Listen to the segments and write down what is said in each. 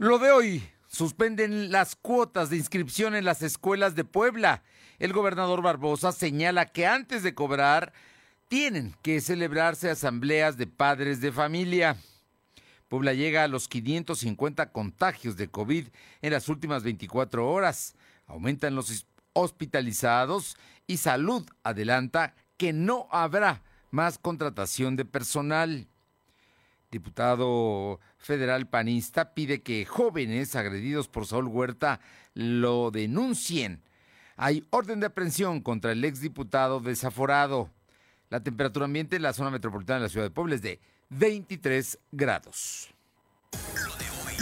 Lo de hoy, suspenden las cuotas de inscripción en las escuelas de Puebla. El gobernador Barbosa señala que antes de cobrar tienen que celebrarse asambleas de padres de familia. Puebla llega a los 550 contagios de COVID en las últimas 24 horas. Aumentan los hospitalizados y salud adelanta que no habrá más contratación de personal diputado federal panista, pide que jóvenes agredidos por Saúl Huerta lo denuncien. Hay orden de aprehensión contra el exdiputado desaforado. La temperatura ambiente en la zona metropolitana de la ciudad de Puebla es de 23 grados.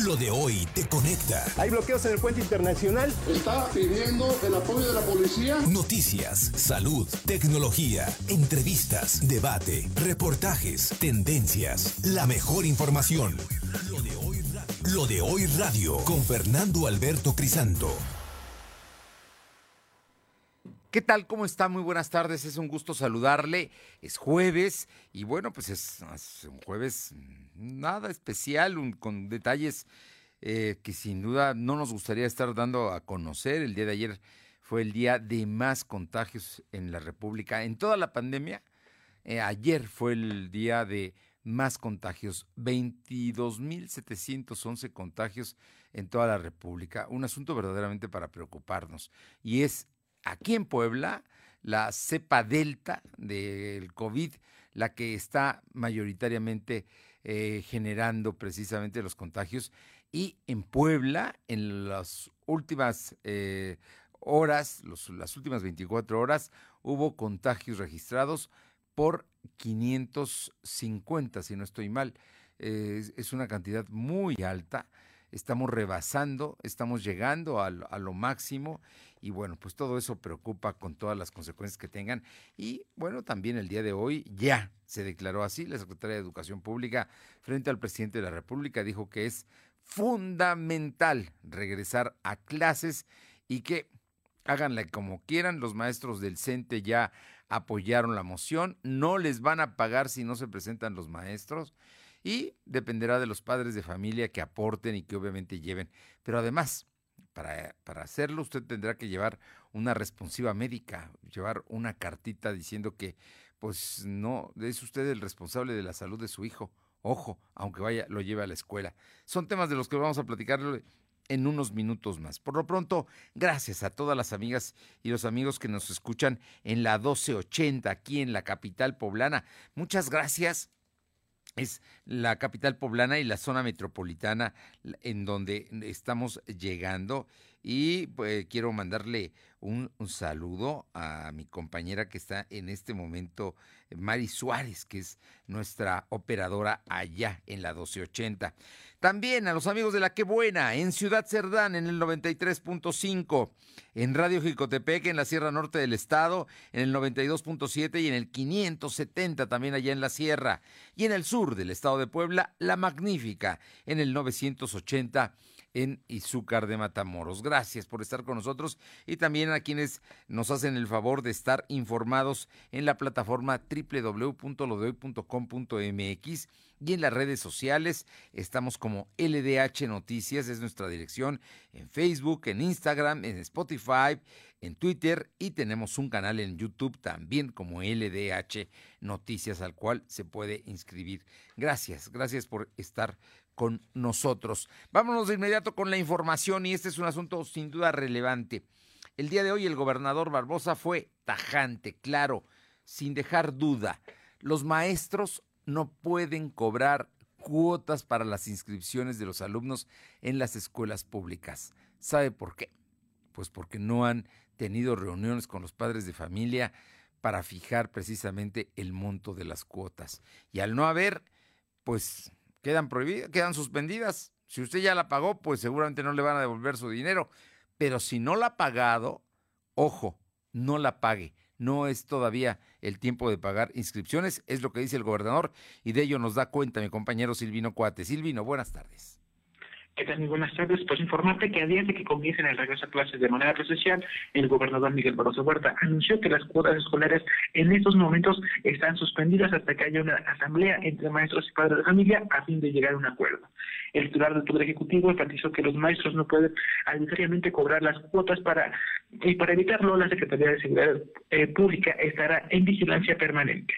Lo de hoy te conecta. Hay bloqueos en el puente internacional. Está pidiendo el apoyo de la policía. Noticias, salud, tecnología, entrevistas, debate, reportajes, tendencias, la mejor información. Lo de hoy, Lo de hoy radio con Fernando Alberto Crisanto. ¿Qué tal? ¿Cómo está? Muy buenas tardes. Es un gusto saludarle. Es jueves y bueno, pues es, un jueves nada especial, con detalles eh, que sin duda no nos gustaría estar dando a conocer. El día de ayer fue el día de más contagios en la República. En toda la pandemia, eh, ayer fue el día de más contagios, 22.711 contagios en toda la República. Un asunto verdaderamente para preocuparnos. Y es aquí en Puebla, la cepa delta del COVID, la que está mayoritariamente eh, generando precisamente los contagios. Y en Puebla, en las últimas eh, horas, las últimas 24 horas, hubo contagios registrados por 550, si no estoy mal. es una cantidad muy alta estamos rebasando, estamos llegando a, lo máximo y bueno, pues todo eso preocupa con todas las consecuencias que tengan. Y bueno, también el día de hoy ya se declaró así, la Secretaría de Educación Pública frente al presidente de la República dijo que es fundamental regresar a clases y que háganla como quieran, los maestros del CENTE ya apoyaron la moción, no les van a pagar si no se presentan los maestros y dependerá de los padres de familia que aporten y que obviamente lleven. Pero además, para, para, hacerlo usted tendrá que llevar una responsiva médica, llevar una cartita diciendo que pues no, es usted el responsable de la salud de su hijo. Ojo, aunque vaya, lo lleve a la escuela. Son temas de los que vamos a platicar en unos minutos más. Por lo pronto, gracias a todas las amigas y los amigos que nos escuchan en la 1280 aquí en la capital poblana. Muchas gracias es la capital poblana y la zona metropolitana en donde estamos llegando. Y pues, quiero mandarle un, saludo a mi compañera que está en este momento, Mari Suárez, que es nuestra operadora allá en la 1280. También a los amigos de La Que Buena, en Ciudad Cerdán, en el 93.5, en Radio Jicotepec, en la Sierra Norte del Estado, en el 92.7 y en el 570 también allá en la Sierra. Y en el sur del Estado de Puebla, La Magnífica, en el 980 en Izúcar de Matamoros. Gracias por estar con nosotros y también a quienes nos hacen el favor de estar informados en la plataforma www.lodehoy.com.mx y en las redes sociales. Estamos como LDH Noticias, es nuestra dirección en Facebook, en Instagram, en Spotify, en Twitter y tenemos un canal en YouTube también como LDH Noticias al cual se puede inscribir. Gracias, gracias por estar con nosotros. Vámonos de inmediato con la información y este es un asunto sin duda relevante. El día de hoy el gobernador Barbosa fue tajante, claro, sin dejar duda. Los maestros no pueden cobrar cuotas para las inscripciones de los alumnos en las escuelas públicas. ¿Sabe por qué? Pues porque no han tenido reuniones con los padres de familia para fijar precisamente el monto de las cuotas. Y al no haber, pues quedan prohibidas, quedan suspendidas. Si usted ya la pagó, pues seguramente no le van a devolver su dinero. Pero si no la ha pagado, ojo, no la pague no es todavía el tiempo de pagar inscripciones, es lo que dice el gobernador y de ello nos da cuenta mi compañero Silvino Cuate. Silvino, buenas tardes. ¿Qué tal? Muy buenas tardes. Pues informarte que a día de que comiencen el regreso a clases de manera presencial, el gobernador Miguel Barroso Huerta anunció que las cuotas escolares en estos momentos están suspendidas hasta que haya una asamblea entre maestros y padres de familia a fin de llegar a un acuerdo. El titular del Poder Ejecutivo enfatizó que los maestros no pueden arbitrariamente cobrar las cuotas para y para evitarlo la Secretaría de Seguridad eh, Pública estará en vigilancia permanente.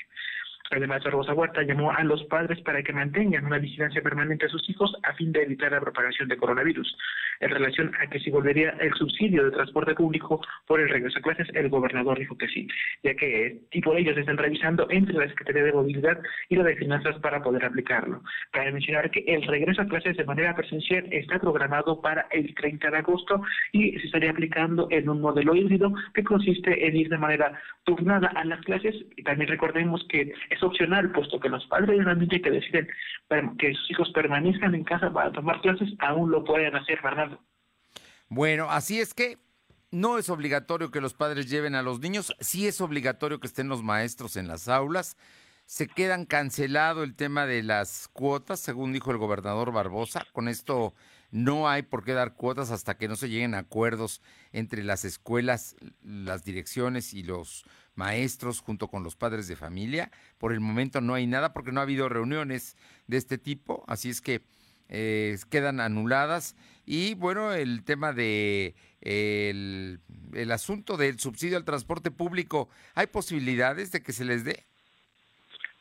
Además, Rosa Huerta llamó a los padres para que mantengan una vigilancia permanente a sus hijos a fin de evitar la propagación de coronavirus. En relación a que si volvería el subsidio de transporte público por el regreso a clases, el gobernador dijo que sí, ya que y por ello están revisando entre la Secretaría de Movilidad y la de Finanzas para poder aplicarlo. Cabe mencionar que el regreso a clases de manera presencial está programado para el 30 de agosto y se estaría aplicando en un modelo híbrido que consiste en ir de manera turnada a las clases. Y también recordemos que es opcional, puesto que los padres realmente que deciden que sus hijos permanezcan en casa para tomar clases, aún lo pueden hacer, ¿verdad? Bueno, así es que no es obligatorio que los padres lleven a los niños, sí es obligatorio que estén los maestros en las aulas. Se quedan cancelado el tema de las cuotas, según dijo el gobernador Barbosa. Con esto no hay por qué dar cuotas hasta que no se lleguen a acuerdos entre las escuelas, las direcciones y los maestros junto con los padres de familia. Por el momento no hay nada porque no ha habido reuniones de este tipo, así es que eh, quedan anuladas. Y bueno, el tema de el, el asunto del subsidio al transporte público, ¿hay posibilidades de que se les dé?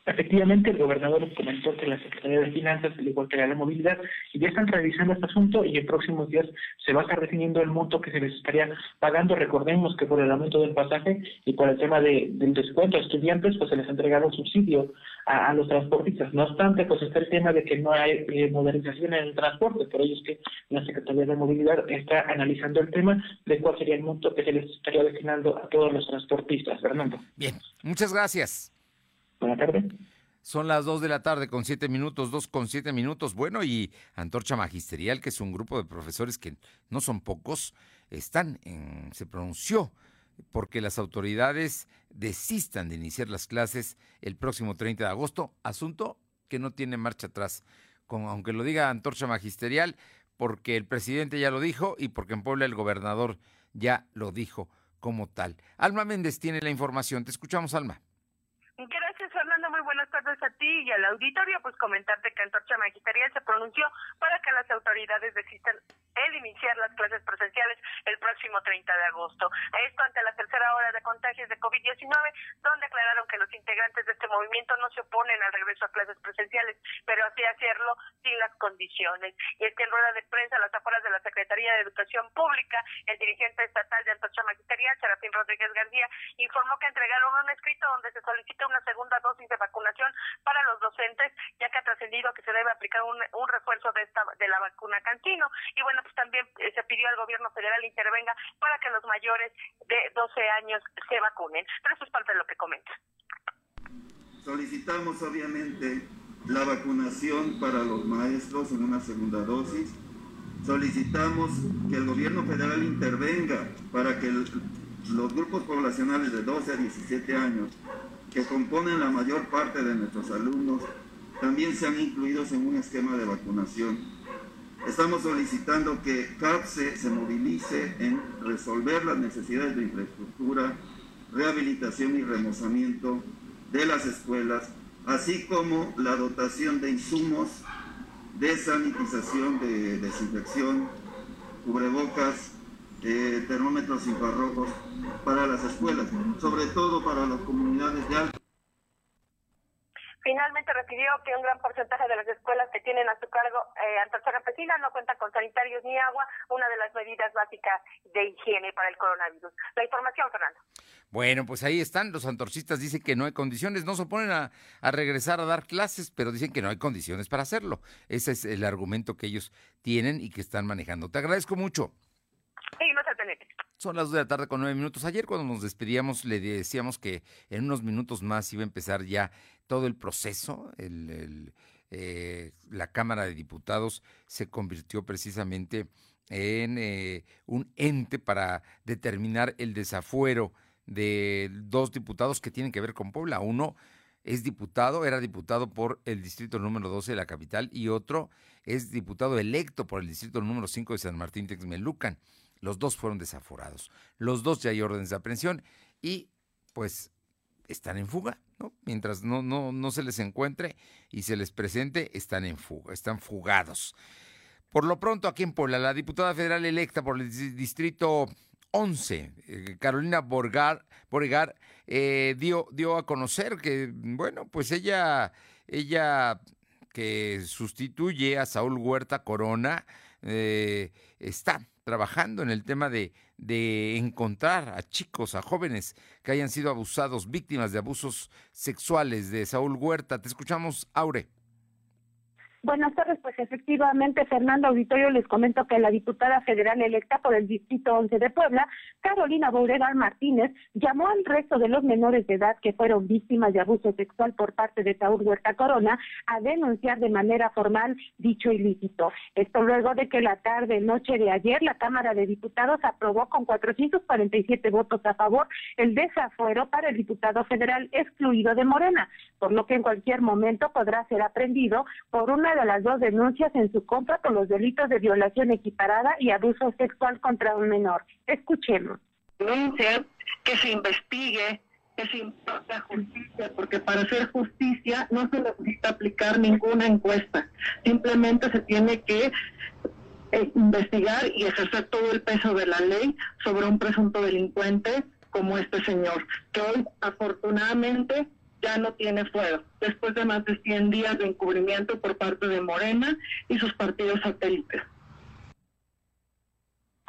Efectivamente, el gobernador comentó que la Secretaría de Finanzas, al igual que la de Movilidad, ya están revisando este asunto y en próximos días se va a estar definiendo el monto que se les estaría pagando. Recordemos que por el aumento del pasaje y por el tema de, del descuento a estudiantes, pues se les entregaron subsidio a, los transportistas. No obstante, pues está el tema de que no hay eh, modernización en el transporte, por ello es que la Secretaría de Movilidad está analizando el tema de cuál sería el monto que se les estaría destinando a todos los transportistas. Fernando. Bien, muchas gracias. Buenas tardes. Son las dos de la tarde con siete minutos, dos con siete minutos. Bueno, y Antorcha Magisterial, que es un grupo de profesores que no son pocos, están en, se pronunció porque las autoridades desistan de iniciar las clases el próximo 30 de agosto, asunto que no tiene marcha atrás, con, aunque lo diga Antorcha Magisterial, porque el presidente ya lo dijo y porque en Puebla el gobernador ya lo dijo como tal. Alma Méndez tiene la información. Te escuchamos, Alma buenas tardes a ti y al auditorio. Pues comentarte que Antorcha Magisterial se pronunció para que las autoridades desistan el iniciar las clases presenciales el próximo 30 de agosto. Esto ante la tercera hora de contagios de COVID-19, donde aclararon que los integrantes de este movimiento no se oponen al regreso a clases presenciales, pero así hacerlo sin las condiciones. Y es que en rueda de prensa a las afueras de la Secretaría de Educación Pública, el dirigente estatal de Antorcha Magisterial, Serafín Rodríguez García, informó que entregaron un escrito donde se solicita una segunda dosis de vacunación para los docentes, ya que ha trascendido que se debe aplicar un, refuerzo de, esta, de la vacuna Cantino. Y bueno, también eh, se pidió al gobierno federal intervenga para que los mayores de 12 años se vacunen. Pero eso es parte de lo que comenta. Solicitamos obviamente la vacunación para los maestros en una segunda dosis. Solicitamos que el gobierno federal intervenga para que los grupos poblacionales de 12 a 17 años que componen la mayor parte de nuestros alumnos también sean incluidos en un esquema de vacunación. Estamos solicitando que CAPSE se movilice en resolver las necesidades de infraestructura, rehabilitación y remozamiento de las escuelas, así como la dotación de insumos de sanitización, de desinfección, cubrebocas, eh, termómetros infrarrojos para las escuelas, sobre todo para las comunidades de alto. Finalmente refirió que un gran porcentaje de las escuelas que tienen a su cargo eh, Antorcha Campesina no cuentan con sanitarios ni agua, una de las medidas básicas de higiene para el coronavirus. La información, Fernando. Bueno, pues ahí están. Los antorchistas dicen que no hay condiciones, no se oponen a, a, regresar a dar clases, pero dicen que no hay condiciones para hacerlo. Ese es el argumento que ellos tienen y que están manejando. Te agradezco mucho. Son las dos de la tarde con nueve minutos. Ayer cuando nos despedíamos le decíamos que en unos minutos más iba a empezar ya todo el proceso. El, eh, la Cámara de Diputados se convirtió precisamente en eh, un ente para determinar el desafuero de dos diputados que tienen que ver con Puebla. Uno es diputado, era diputado por el distrito número 12 de la capital y otro es diputado electo por el distrito número 5 de San Martín Texmelucan. Los dos fueron desaforados. Los dos ya hay órdenes de aprehensión y pues están en fuga, ¿no? Mientras no, no, no se les encuentre y se les presente, están en fuga, están fugados. Por lo pronto, aquí en Puebla, la diputada federal electa por el distrito 11, eh, Carolina Borgar, Borgar eh, dio, dio a conocer que, bueno, pues ella, ella que sustituye a Saúl Huerta Corona, eh, está trabajando en el tema de, de encontrar a chicos, a jóvenes que hayan sido abusados, víctimas de abusos sexuales de Saúl Huerta. Te escuchamos, Aure. Buenas tardes, pues efectivamente, Fernando Auditorio, les comento que la diputada federal electa por el Distrito 11 de Puebla, Carolina Bouregar Martínez, llamó al resto de los menores de edad que fueron víctimas de abuso sexual por parte de Saúl Huerta Corona a denunciar de manera formal dicho ilícito. Esto luego de que la tarde, noche de ayer, la Cámara de Diputados aprobó con 447 votos a favor el desafuero para el diputado federal excluido de Morena, por lo que en cualquier momento podrá ser aprendido por una de las dos denuncias en su contra por los delitos de violación equiparada y abuso sexual contra un menor. Escuchemos. Que se investigue, que se imparta justicia, porque para hacer justicia no se necesita aplicar ninguna encuesta, simplemente se tiene que eh, investigar y ejercer todo el peso de la ley sobre un presunto delincuente como este señor, que hoy afortunadamente ya no tiene fuero, después de más de 100 días de encubrimiento por parte de Morena y sus partidos satélites.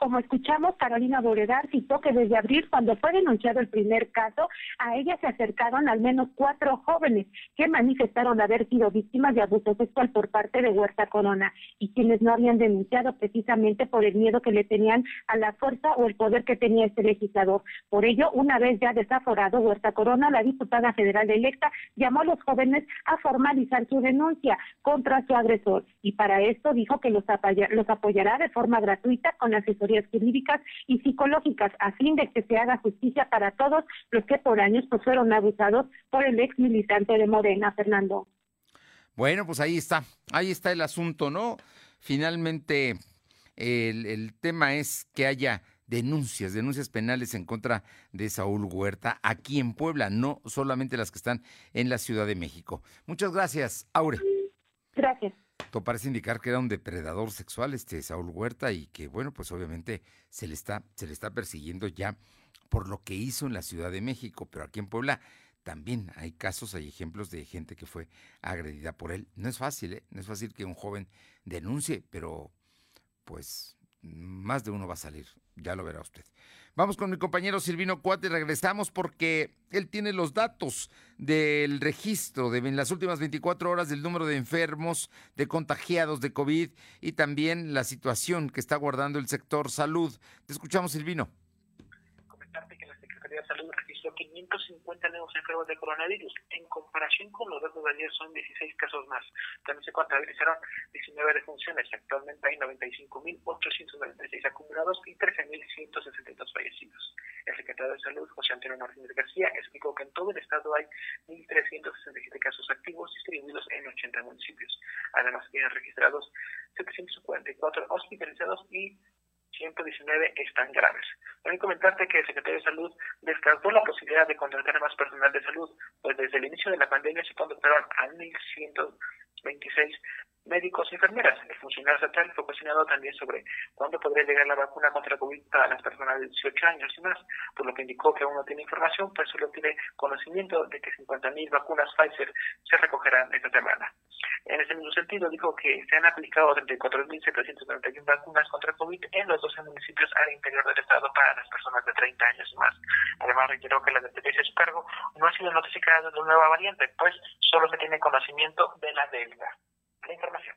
Como escuchamos, Carolina Boredar citó que desde abril, cuando fue denunciado el primer caso, a ella se acercaron al menos cuatro jóvenes que manifestaron haber sido víctimas de abuso sexual por parte de Huerta Corona y quienes no habían denunciado precisamente por el miedo que le tenían a la fuerza o el poder que tenía este legislador. Por ello, una vez ya desaforado Huerta Corona, la diputada federal electa llamó a los jóvenes a formalizar su denuncia contra su agresor y para esto dijo que los, apoyará de forma gratuita con asesoría jurídicas y psicológicas a fin de que se haga justicia para todos los que por años pues, fueron abusados por el ex militante de Morena, Fernando. Bueno, pues ahí está, ahí está el asunto, ¿no? Finalmente, el, el tema es que haya denuncias, denuncias penales en contra de Saúl Huerta aquí en Puebla, no solamente las que están en la Ciudad de México. Muchas gracias, Aure. Gracias. Esto parece indicar que era un depredador sexual este Saúl Huerta y que bueno, pues obviamente se le está se le está persiguiendo ya por lo que hizo en la Ciudad de México, pero aquí en Puebla también hay casos, hay ejemplos de gente que fue agredida por él. No es fácil, ¿eh? no es fácil que un joven denuncie, pero pues más de uno va a salir, ya lo verá usted. Vamos con mi compañero Silvino Cuate, regresamos porque él tiene los datos del registro de en las últimas 24 horas del número de enfermos, de contagiados de COVID y también la situación que está guardando el sector salud. Te escuchamos, Silvino. 550 nuevos enfermos de coronavirus. En comparación con los datos de ayer son 16 casos más. También se contabilizaron 19 defunciones. Actualmente hay 95.896 acumulados y 13.162 fallecidos. El secretario de Salud, José Antonio Martínez García, explicó que en todo el estado hay 1.367 casos activos distribuidos en 80 municipios. Además, tienen registrados 744 hospitalizados y 119 están graves. También comentarte que el secretario de Salud descartó la posibilidad de contratar más personal de salud, pues desde el inicio de la pandemia se contrataron a 1.126 médicos y enfermeras. El funcionario estatal fue cuestionado también sobre cuándo podría llegar la vacuna contra COVID para las personas de 18 años y más, por lo que indicó que aún no tiene información, pues solo tiene conocimiento de que 50.000 vacunas Pfizer se recogerán esta semana. En ese mismo sentido, dijo que se han aplicado 34.791 vacunas contra COVID en los 12 municipios al interior del estado para las personas de 30 años y más. Además, reiteró que la dependencia de su cargo no ha sido notificada de una nueva variante, pues solo se tiene conocimiento de la delta información.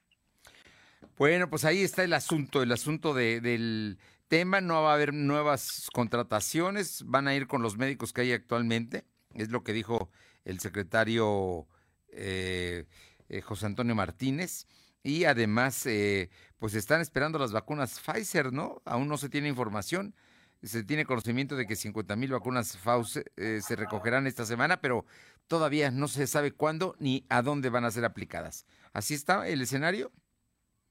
Bueno, pues ahí está el asunto, el asunto de, del tema. No va a haber nuevas contrataciones, van a ir con los médicos que hay actualmente. Es lo que dijo el secretario eh, eh, José Antonio Martínez. Y además, eh, pues están esperando las vacunas Pfizer, ¿no? Aún no se tiene información. Se tiene conocimiento de que 50 mil vacunas Fauci eh, se recogerán esta semana, pero todavía no se sabe cuándo ni a dónde van a ser aplicadas. ¿Así está el escenario?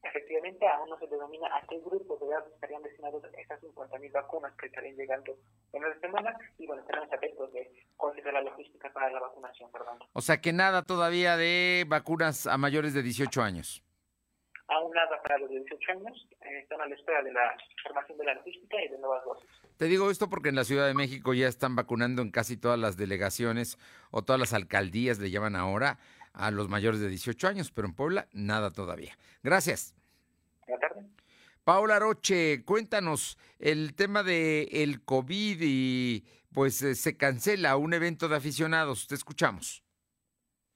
Efectivamente, aún no se denomina a qué grupo de edad estarían destinados esas 50 mil vacunas que estarían llegando en la semana y bueno, estaremos atentos de cuál será la logística para la vacunación, perdón. O sea que nada todavía de vacunas a mayores de 18 años. Aún nada para los de 18 años, eh, están a la espera de la formación de la logística y de nuevas dosis. Te digo esto porque en la Ciudad de México ya están vacunando en casi todas las delegaciones o todas las alcaldías, le llaman ahora, a los mayores de 18 años, pero en Puebla nada todavía. Gracias. Buenas tardes. Paula Roche, cuéntanos el tema de el COVID y pues eh, se cancela un evento de aficionados. Te escuchamos.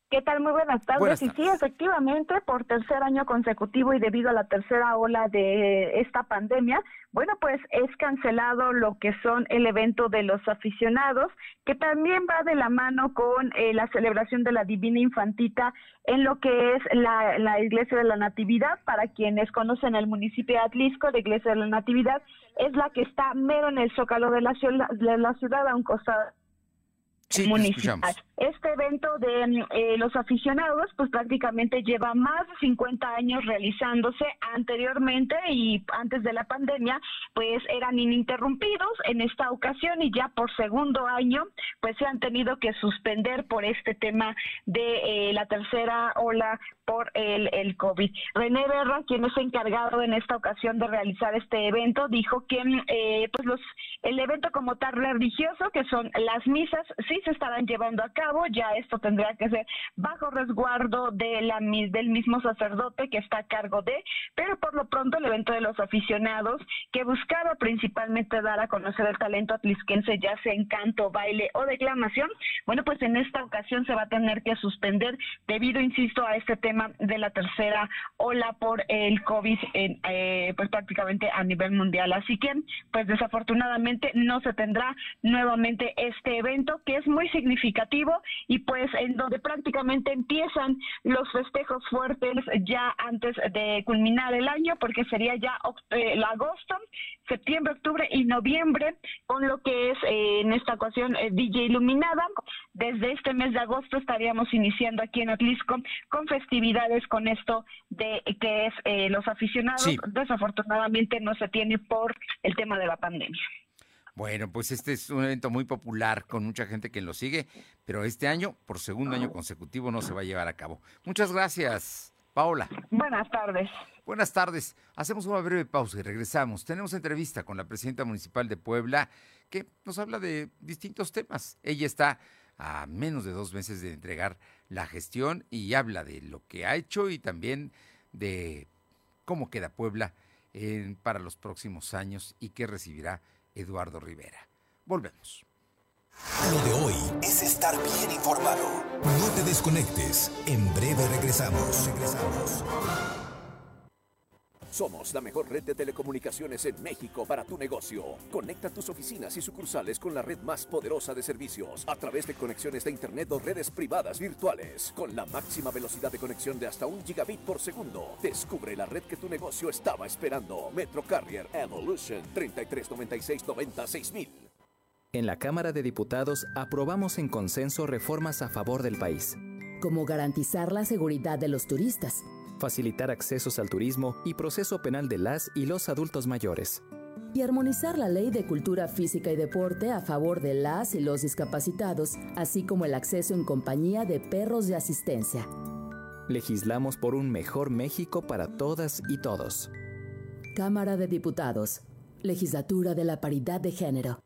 ¿Qué tal? Muy buenas tardes. Buenas Y sí, efectivamente, por tercer año consecutivo y debido a la tercera ola de esta pandemia, bueno, pues es cancelado lo que son el evento de los aficionados, que también va de la mano con eh, la celebración de la Divina Infantita en lo que es la, la Iglesia de la Natividad. Para quienes conocen el municipio de Atlisco, la Iglesia de la Natividad es la que está mero en el zócalo de la ciudad, de la ciudad a un costado Sí, municipal. Este evento de eh, los aficionados, pues prácticamente lleva más de 50 años realizándose anteriormente y antes de la pandemia, pues eran ininterrumpidos en esta ocasión y ya por segundo año, pues se han tenido que suspender por este tema de eh, la tercera ola por el, el COVID. René Berra, quien es encargado en esta ocasión de realizar este evento, dijo que eh, pues los el evento como tal religioso, que son las misas, sí se estarán llevando a cabo, ya esto tendrá que ser bajo resguardo de la, del mismo sacerdote que está a cargo de, pero por lo pronto el evento de los aficionados, que buscaba principalmente dar a conocer el talento atlisquense, ya sea en canto, baile o declamación, bueno, pues en esta ocasión se va a tener que suspender debido, insisto, a este tema de la tercera ola por el COVID, en, eh, pues prácticamente a nivel mundial. Así que, pues desafortunadamente no se tendrá nuevamente este evento que es muy significativo y pues en donde prácticamente empiezan los festejos fuertes ya antes de culminar el año, porque sería ya oct- eh, el agosto, septiembre, octubre y noviembre, con lo que es eh, en esta ocasión eh, DJ Iluminada. Desde este mes de agosto estaríamos iniciando aquí en Atlisco con festividades con esto de que es eh, los aficionados. Sí. Desafortunadamente no se tiene por el tema de la pandemia. Bueno, pues este es un evento muy popular con mucha gente que lo sigue, pero este año, por segundo año consecutivo, no se va a llevar a cabo. Muchas gracias, Paola. Buenas tardes. Buenas tardes. Hacemos una breve pausa y regresamos. Tenemos entrevista con la presidenta municipal de Puebla que nos habla de distintos temas. Ella está a menos de dos meses de entregar la gestión y habla de lo que ha hecho y también de cómo queda Puebla para los próximos años y qué recibirá Eduardo Rivera. Volvemos. Lo de hoy es estar bien informado. No te desconectes. En breve regresamos. Regresamos. Somos la mejor red de telecomunicaciones en México para tu negocio. Conecta tus oficinas y sucursales con la red más poderosa de servicios a través de conexiones de Internet o redes privadas virtuales. Con la máxima velocidad de conexión de hasta un gigabit por segundo. Descubre la red que tu negocio estaba esperando. Metro Carrier Evolution 3396 96000. En la Cámara de Diputados aprobamos en consenso reformas a favor del país, como garantizar la seguridad de los turistas, facilitar accesos al turismo y proceso penal de las y los adultos mayores. y armonizar la ley de cultura física y deporte a favor de las y los discapacitados, así como el acceso en compañía de perros de asistencia. Legislamos por un mejor México para todas y todos. Cámara de Diputados, Legislatura de la Paridad de Género.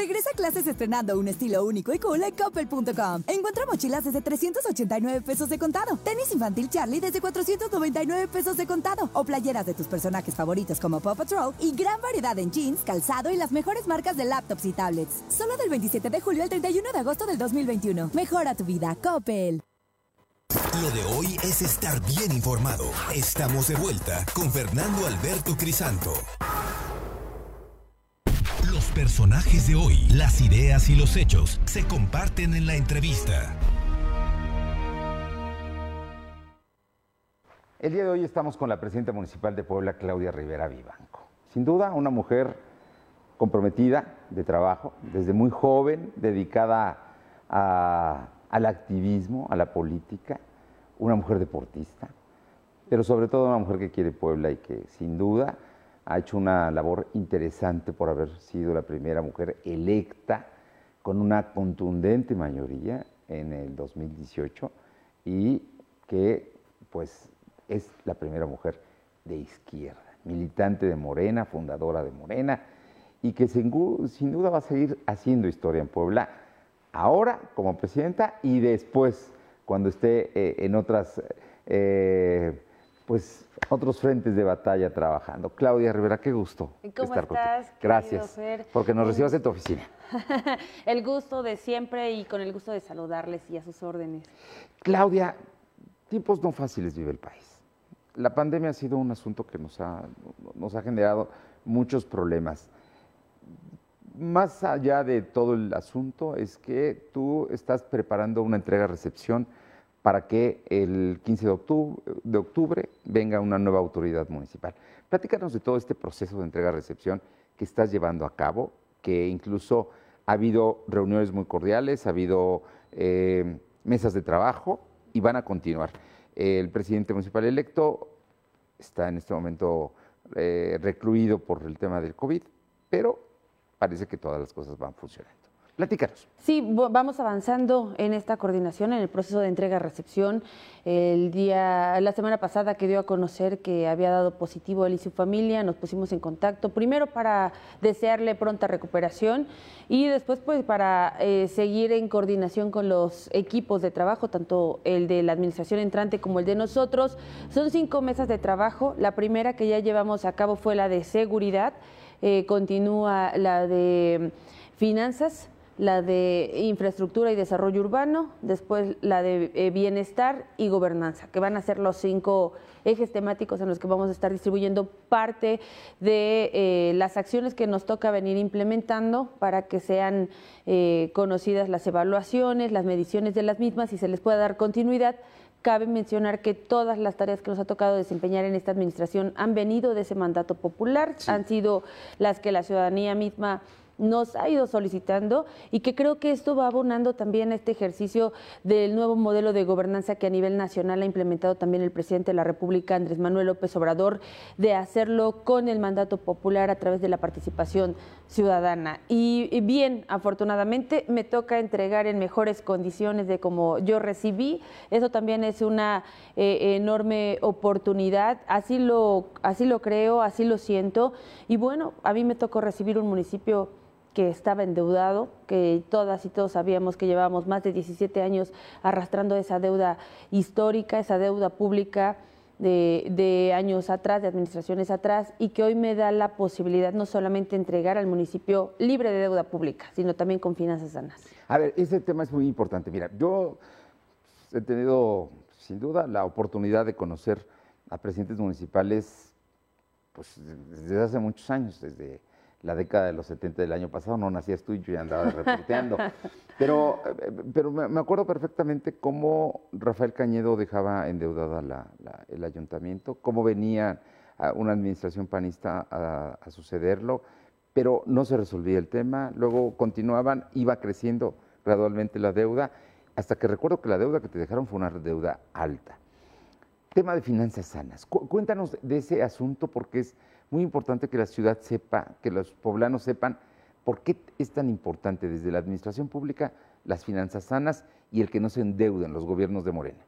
Regresa a clases estrenando un estilo único y cool en coppel.com. Encuentra mochilas desde 389 pesos de contado, tenis infantil Charlie desde 499 pesos de contado o playeras de tus personajes favoritos como Paw Patrol y gran variedad en jeans, calzado y las mejores marcas de laptops y tablets. Solo del 27 de julio al 31 de agosto del 2021. Mejora tu vida, Coppel. Lo de hoy es estar bien informado. Estamos de vuelta con Fernando Alberto Crisanto. Personajes de hoy, las ideas y los hechos se comparten en la entrevista. El día de hoy estamos con la presidenta municipal de Puebla, Claudia Rivera Vivanco. Sin duda, una mujer comprometida de trabajo, desde muy joven, dedicada al activismo, a la política, una mujer deportista, pero sobre todo una mujer que quiere Puebla y que sin duda ha hecho una labor interesante por haber sido la primera mujer electa con una contundente mayoría en el 2018 y que pues es la primera mujer de izquierda, militante de Morena, fundadora de Morena y que sin, duda va a seguir haciendo historia en Puebla, ahora como presidenta y después cuando esté eh, en otras, eh, pues, otros frentes de batalla trabajando. Claudia Rivera, qué gusto ¿Cómo estar estás, contigo. Gracias, Fer? porque nos recibas en tu oficina. el gusto de siempre y con el gusto de saludarles y a sus órdenes. Claudia, tiempos no fáciles vive el país. La pandemia ha sido un asunto que nos ha, nos ha generado muchos problemas. Más allá de todo el asunto, es que tú estás preparando una entrega-recepción para que el 15 de octubre, venga una nueva autoridad municipal. Platícanos de todo este proceso de entrega-recepción que estás llevando a cabo, que incluso ha habido reuniones muy cordiales, ha habido eh, mesas de trabajo y van a continuar. El presidente municipal electo está en este momento eh, recluido por el tema del COVID, pero parece que todas las cosas van funcionando. Sí, vamos avanzando en esta coordinación, en el proceso de entrega-recepción. El día, la semana pasada que dio a conocer que había dado positivo él y su familia, nos pusimos en contacto, primero para desearle pronta recuperación y después pues para eh, seguir en coordinación con los equipos de trabajo, tanto el de la administración entrante como el de nosotros. Son cinco mesas de trabajo. La primera que ya llevamos a cabo fue la de seguridad, eh, continúa la de finanzas, la de infraestructura y desarrollo urbano, después la de eh, bienestar y gobernanza, que van a ser los cinco ejes temáticos en los que vamos a estar distribuyendo parte de eh, las acciones que nos toca venir implementando para que sean eh, conocidas las evaluaciones, las mediciones de las mismas y se les pueda dar continuidad. Cabe mencionar que todas las tareas que nos ha tocado desempeñar en esta administración han venido de ese mandato popular, han sido las que la ciudadanía misma nos ha ido solicitando y que creo que esto va abonando también a este ejercicio del nuevo modelo de gobernanza que a nivel nacional ha implementado también el presidente de la República, Andrés Manuel López Obrador, de hacerlo con el mandato popular a través de la participación ciudadana. Y, bien, afortunadamente me toca entregar en mejores condiciones de como yo recibí. Eso también es una eh, enorme oportunidad. Así lo, así lo creo, así lo siento. Y bueno, a mí me tocó recibir un municipio que estaba endeudado, que todas y todos sabíamos que llevábamos más de 17 años arrastrando esa deuda histórica, esa deuda pública de, años atrás, de administraciones atrás, y que hoy me da la posibilidad no solamente entregar al municipio libre de deuda pública, sino también con finanzas sanas. A ver, ese tema es muy importante. Mira, yo he tenido, sin duda, la oportunidad de conocer a presidentes municipales pues, desde hace muchos años, desde la década de los 70 del año pasado. No nacías tú y yo ya andaba reporteando. Pero, eh, pero me acuerdo perfectamente cómo Rafael Cañedo dejaba endeudada la- la- el ayuntamiento, cómo venía una administración panista a, a sucederlo, pero no se resolvía el tema. Luego continuaban, iba creciendo gradualmente la deuda, hasta que recuerdo que la deuda que te dejaron fue una deuda alta. Tema de finanzas sanas. Cu- cuéntanos de ese asunto porque es muy importante que la ciudad sepa, que los poblanos sepan por qué es tan importante desde la administración pública las finanzas sanas y el que no se endeuden los gobiernos de Morena.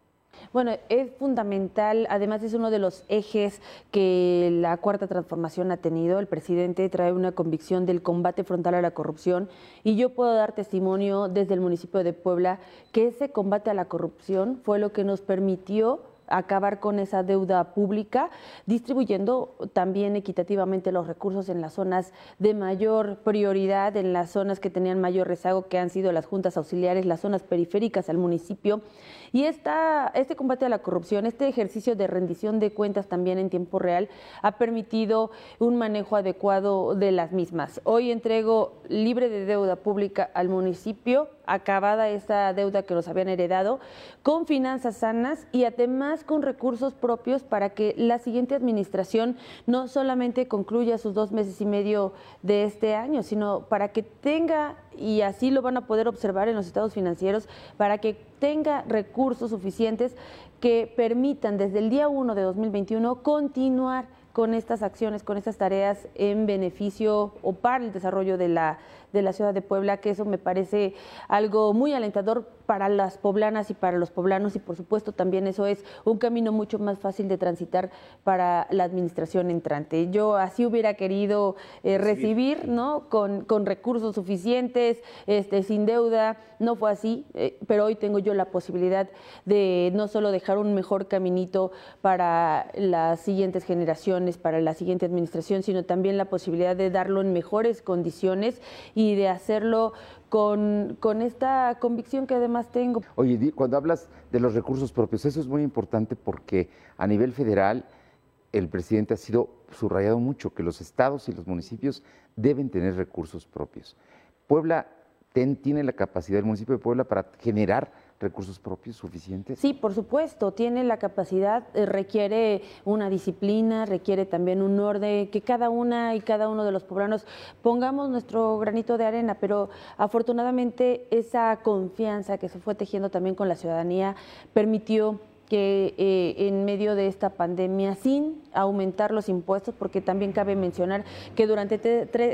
Bueno, es fundamental, además es uno de los ejes que la cuarta transformación ha tenido. El presidente trae una convicción del combate frontal a la corrupción y yo puedo dar testimonio desde el municipio de Puebla que ese combate a la corrupción fue lo que nos permitió acabar con esa deuda pública, distribuyendo también equitativamente los recursos en las zonas de mayor prioridad, en las zonas que tenían mayor rezago, que han sido las juntas auxiliares, las zonas periféricas al municipio. Y esta, este combate a la corrupción, este ejercicio de rendición de cuentas también en tiempo real, ha permitido un manejo adecuado de las mismas. Hoy entrego libre de deuda pública al municipio, acabada esta deuda que nos habían heredado, con finanzas sanas y además con recursos propios para que la siguiente administración no solamente concluya sus dos meses y medio de este año, sino para que tenga, y así lo van a poder observar en los estados financieros, para que tenga recursos suficientes que permitan desde el día 1 de 2021 continuar con estas acciones, con estas tareas en beneficio o para el desarrollo de la, de la ciudad de Puebla, que eso me parece algo muy alentador para las poblanas y para los poblanos y por supuesto también eso es un camino mucho más fácil de transitar para la administración entrante. Yo así hubiera querido eh, recibir, ¿no? Con, con, recursos suficientes, este, sin deuda, no fue así, eh, pero hoy tengo yo la posibilidad de no solo dejar un mejor caminito para las siguientes generaciones, para la siguiente administración, sino también la posibilidad de darlo en mejores condiciones y de hacerlo con, con, esta convicción que además tengo. Oye, cuando hablas de los recursos propios, eso es muy importante porque a nivel federal el presidente ha sido subrayado mucho que los estados y los municipios deben tener recursos propios. Puebla tiene la capacidad, el municipio de Puebla, para generar recursos propios suficientes? Sí, por supuesto, tiene la capacidad, eh, requiere una disciplina, requiere también un orden, que cada una y cada uno de los poblanos pongamos nuestro granito de arena, pero afortunadamente esa confianza que se fue tejiendo también con la ciudadanía permitió que eh, en medio de esta pandemia, sin aumentar los impuestos, porque también cabe mencionar que durante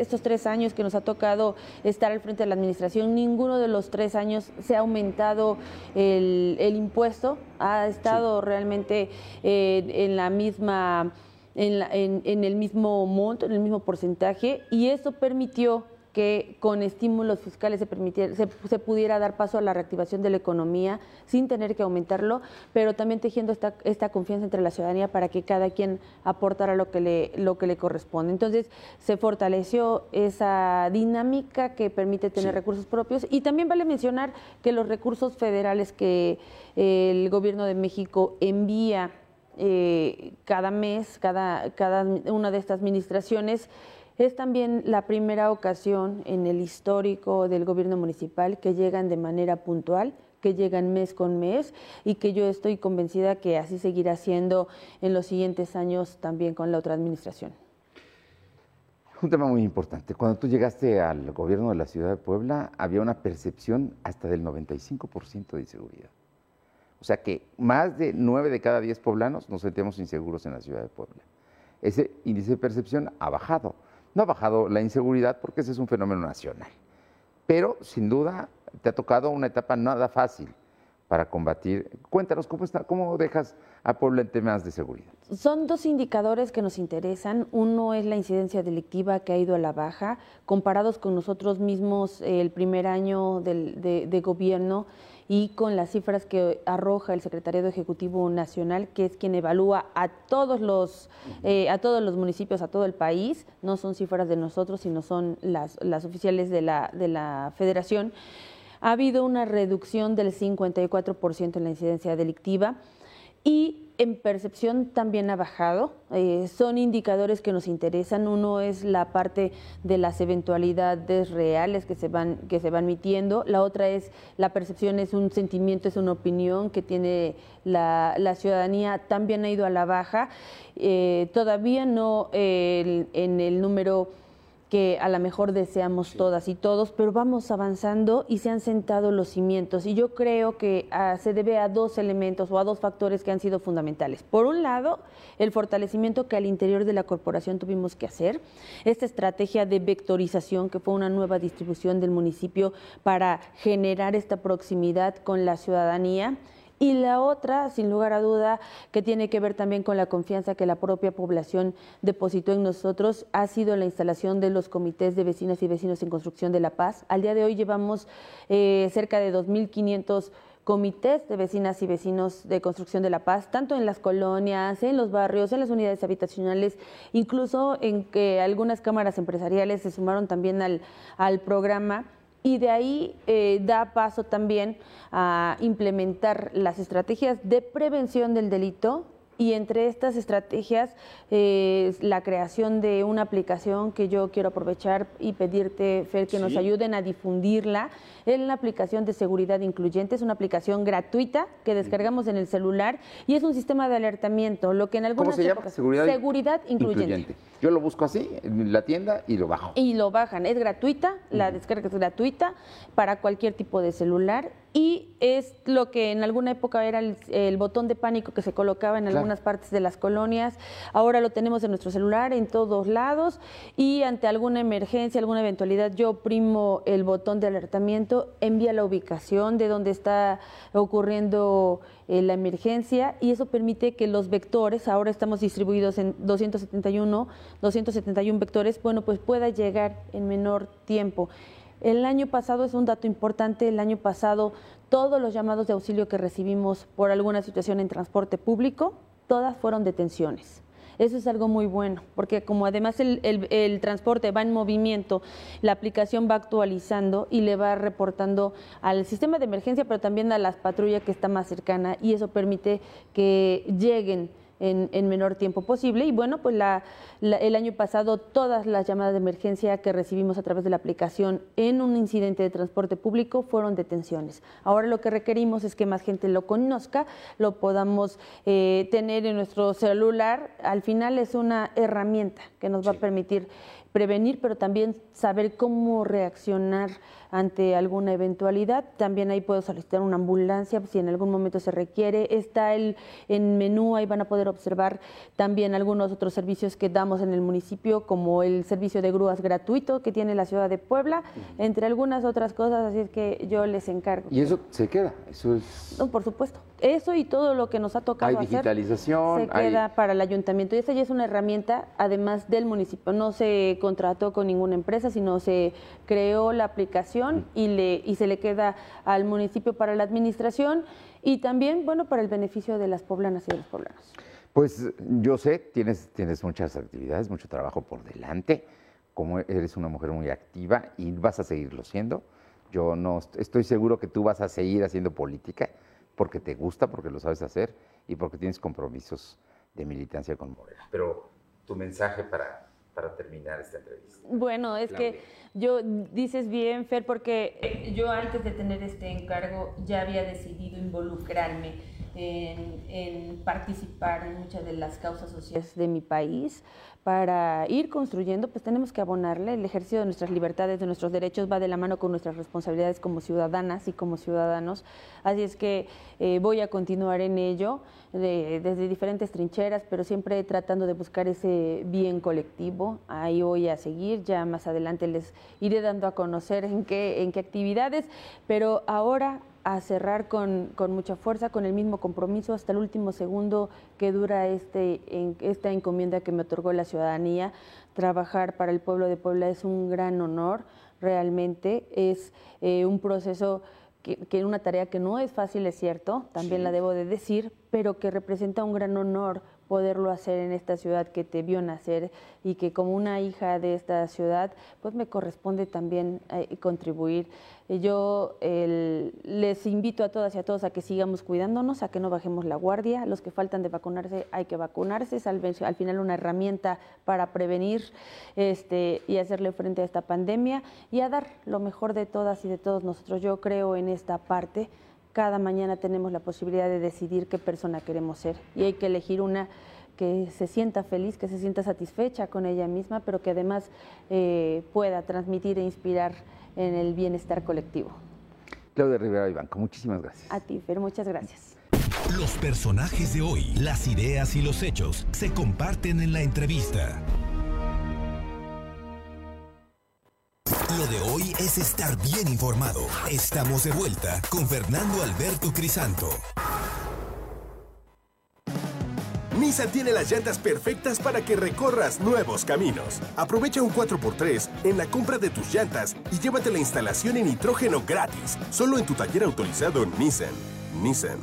estos tres años que nos ha tocado estar al frente de la administración, ninguno de los tres años se ha aumentado el, impuesto, ha estado realmente eh, en la misma, en, en el mismo monto, en el mismo porcentaje, y eso permitió que con estímulos fiscales se, se, pudiera dar paso a la reactivación de la economía sin tener que aumentarlo, pero también tejiendo esta, esta confianza entre la ciudadanía para que cada quien aportara lo que, le, lo que le corresponde. Entonces se fortaleció esa dinámica que permite tener recursos propios y también vale mencionar que los recursos federales que el gobierno de México envía eh, cada mes, cada, cada una de estas administraciones, es también la primera ocasión en el histórico del gobierno municipal que llegan de manera puntual que llegan mes con mes y que yo estoy convencida que así seguirá siendo en los siguientes años también con la otra administración. Un tema muy importante. Cuando tú llegaste al gobierno de la ciudad de Puebla, había una percepción hasta del 95% de inseguridad. O sea que más de 9 de cada 10 poblanos nos sentimos inseguros en la ciudad de Puebla. Ese índice de percepción ha bajado. No ha bajado la inseguridad porque ese es un fenómeno nacional. Pero sin duda te ha tocado una etapa nada fácil para combatir. Cuéntanos, ¿cómo, está, cómo dejas a Puebla en temas de seguridad? Son dos indicadores que nos interesan. Uno es la incidencia delictiva que ha ido a la baja, comparados con nosotros mismos el primer año de gobierno y con las cifras que arroja el Secretariado Ejecutivo Nacional, que es quien evalúa a todos los, eh, a todos los municipios, a todo el país, no son cifras de nosotros, sino son las, las oficiales de la, de la Federación, ha habido una reducción del 54% en la incidencia delictiva y en percepción también ha bajado. Eh, son indicadores que nos interesan. Uno es la parte de las eventualidades reales que se van que se van mitiendo. La otra es la percepción es un sentimiento, es una opinión que tiene la, ciudadanía. También ha ido a la baja. Eh, todavía no en el número que a lo mejor deseamos todas y todos, pero vamos avanzando y se han sentado los cimientos. Y yo creo que ah, se debe a dos elementos o a dos factores que han sido fundamentales. Por un lado, el fortalecimiento que al interior de la corporación tuvimos que hacer, esta estrategia de vectorización que fue una nueva distribución del municipio para generar esta proximidad con la ciudadanía Y la otra, sin lugar a duda, que tiene que ver también con la confianza que la propia población depositó en nosotros, ha sido la instalación de los comités de vecinas y vecinos en construcción de la paz. Al día de hoy llevamos eh, cerca de 2.500 comités de vecinas y vecinos de construcción de la paz, tanto en las colonias, en los barrios, en las unidades habitacionales, incluso en que algunas cámaras empresariales se sumaron también al, al programa y de ahí eh, da paso también a implementar las estrategias de prevención del delito y entre estas estrategias eh, la creación de una aplicación que yo quiero aprovechar y pedirte, Fer, que nos ayuden a difundirla. Es la aplicación de seguridad incluyente, es una aplicación gratuita que descargamos en el celular y es un sistema de alertamiento, lo que en algunas ¿Cómo se llama? Seguridad, incluyente. Yo lo busco así en la tienda y lo bajo. Y lo bajan, es gratuita, la descarga es gratuita para cualquier tipo de celular y es lo que en alguna época era el, botón de pánico que se colocaba en algunas partes de las colonias. Ahora lo tenemos en nuestro celular, en todos lados y ante alguna emergencia, alguna eventualidad, yo oprimo el botón de alertamiento, envía la ubicación de donde está ocurriendo eh, la emergencia y eso permite que los vectores, ahora estamos distribuidos en 271, 271 vectores, bueno, pues pueda llegar en menor tiempo. El año pasado es un dato importante, el año pasado todos los llamados de auxilio que recibimos por alguna situación en transporte público, todas fueron detenciones. Eso es algo muy bueno, porque como además el, transporte va en movimiento, la aplicación va actualizando y le va reportando al sistema de emergencia, pero también a las patrullas que está más cercana y eso permite que lleguen en, menor tiempo posible. Y bueno, pues el año pasado todas las llamadas de emergencia que recibimos a través de la aplicación en un incidente de transporte público fueron detenciones. Ahora lo que requerimos es que más gente lo conozca, lo podamos eh, tener en nuestro celular. Al final es una herramienta que nos va a permitir prevenir, pero también saber cómo reaccionar ante alguna eventualidad. También ahí puedo solicitar una ambulancia si en algún momento se requiere. Está el en menú, ahí van a poder observar también algunos otros servicios que damos en el municipio, como el servicio de grúas gratuito que tiene la ciudad de Puebla, entre algunas otras cosas, así es que yo les encargo. ¿Y eso se queda? Eso es... No, por supuesto. Eso y todo lo que nos ha tocado hay digitalización, se queda para el ayuntamiento. Y esa ya es una herramienta, además del municipio. No se contrató con ninguna empresa, sino se creó la aplicación y, le, y se le queda al municipio para la administración y también, bueno, para el beneficio de las poblanas y de los poblanos. Pues yo sé, tienes, tienes muchas actividades, mucho trabajo por delante, como eres una mujer muy activa y vas a seguirlo siendo. Yo no estoy seguro que tú vas a seguir haciendo política porque te gusta, porque lo sabes hacer y porque tienes compromisos de militancia con Morena. Pero tu mensaje para, para terminar esta entrevista. Bueno, es que yo dices bien, Fer, porque yo antes de tener este encargo ya había decidido involucrarme en, en, participar en muchas de las causas sociales de mi país. Para ir construyendo, pues tenemos que abonarle. El ejercicio de nuestras libertades, de nuestros derechos, va de la mano con nuestras responsabilidades como ciudadanas y como ciudadanos. Así es que eh, voy a continuar en ello desde diferentes trincheras, pero siempre tratando de buscar ese bien colectivo. Ahí voy a seguir. Ya más adelante les iré dando a conocer en qué, en qué actividades, pero ahora a cerrar con, con, mucha fuerza, con el mismo compromiso hasta el último segundo que dura este, en, esta encomienda que me otorgó la ciudadanía. Trabajar para el pueblo de Puebla es un gran honor, realmente es eh, un proceso que, que, una tarea que no es fácil, es cierto, también la debo de decir, pero que representa un gran honor poderlo hacer en esta ciudad que te vio nacer y que como una hija de esta ciudad, pues me corresponde también eh, contribuir. Yo les invito a todas y a todos a que sigamos cuidándonos, a que no bajemos la guardia. Los que faltan de vacunarse, hay que vacunarse. Es al, al final una herramienta para prevenir este, y hacerle frente a esta pandemia y a dar lo mejor de todas y de todos nosotros. Yo creo en esta parte cada mañana tenemos la posibilidad de decidir qué persona queremos ser y hay que elegir una que se sienta feliz, que se sienta satisfecha con ella misma, pero que además eh, pueda transmitir e inspirar en el bienestar colectivo. Claudia Rivera Ibanco, muchísimas gracias. A ti, Fer, muchas gracias. Los personajes de hoy, las ideas y los hechos se comparten en la entrevista. Lo de hoy es estar bien informado. Estamos de vuelta con Fernando Alberto Crisanto. Nissan tiene las llantas perfectas para que recorras nuevos caminos. Aprovecha un 4x3 en la compra de tus llantas y llévate la instalación en nitrógeno gratis, solo en tu taller autorizado Nissan. Nissan.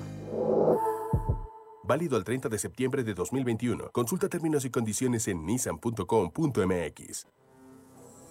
Válido al 30 de septiembre de 2021. Consulta términos y condiciones en nissan.com.mx.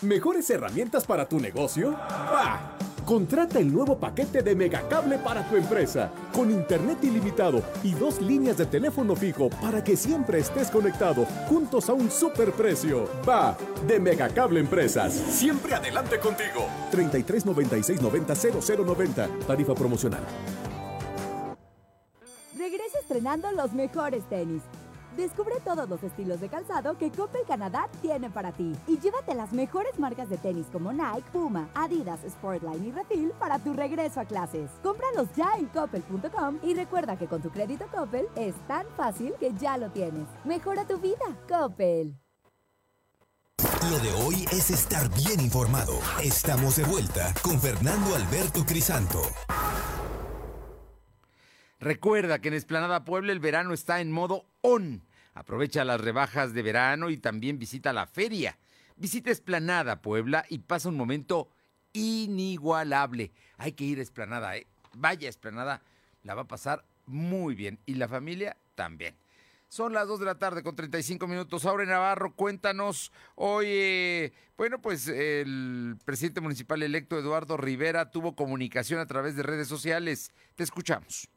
¿Mejores herramientas para tu negocio? ¡Bah! Contrata el nuevo paquete de Megacable para tu empresa, con internet ilimitado y dos líneas de teléfono fijo para que siempre estés conectado, juntos a un superprecio. Va, de Megacable Empresas. Siempre adelante contigo. 33 96 90 0090. Tarifa promocional. Regresa estrenando los mejores tenis. Descubre todos los estilos de calzado que Coppel Canadá tiene para ti y llévate las mejores marcas de tenis como Nike, Puma, Adidas, Sportline y Refil para tu regreso a clases. Cómpralos ya en coppel.com y recuerda que con tu crédito Coppel es tan fácil que ya lo tienes. Mejora tu vida, Coppel. Lo de hoy es estar bien informado. Estamos de vuelta con Fernando Alberto Crisanto. Recuerda que en Esplanada Puebla el verano está en modo on. Aprovecha las rebajas de verano y también visita la feria. Visita Esplanada Puebla y pasa un momento inigualable. Hay que ir a Esplanada, ¿eh? Vaya Esplanada, la va a pasar muy bien y la familia también. Son las 2 de la tarde con 35 minutos. Aure Navarro, cuéntanos. Hoy, bueno, pues el presidente municipal electo Eduardo Rivera tuvo comunicación a través de redes sociales. Te escuchamos.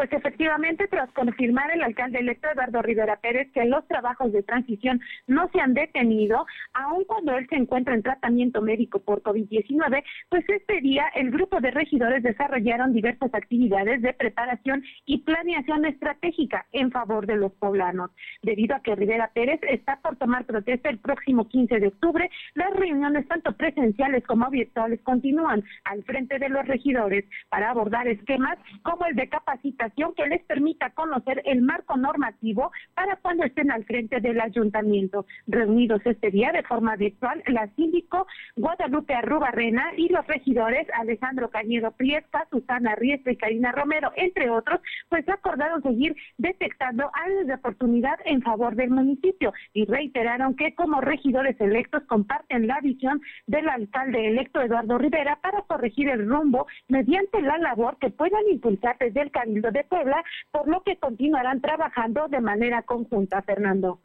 Pues efectivamente, tras confirmar el alcalde electo Eduardo Rivera Pérez que los trabajos de transición no se han detenido, aun cuando él se encuentra en tratamiento médico por COVID-19, pues este día el grupo de regidores desarrollaron diversas actividades de preparación y planeación estratégica en favor de los poblanos. Debido a que Rivera Pérez está por tomar protesta el próximo 15 de octubre, las reuniones tanto presenciales como virtuales continúan al frente de los regidores para abordar esquemas como el de capacitación que les permita conocer el marco normativo para cuando estén al frente del ayuntamiento. Reunidos este día de forma virtual, la síndico Guadalupe Arrubarrena y los regidores Alejandro Cañedo Priesca, Susana Riestra y Karina Romero, entre otros, pues acordaron seguir detectando áreas de oportunidad en favor del municipio y reiteraron que como regidores electos comparten la visión del alcalde electo Eduardo Rivera para corregir el rumbo mediante la labor que puedan impulsar desde el Cabildo de Puebla, por lo que continuarán trabajando de manera conjunta, Fernando.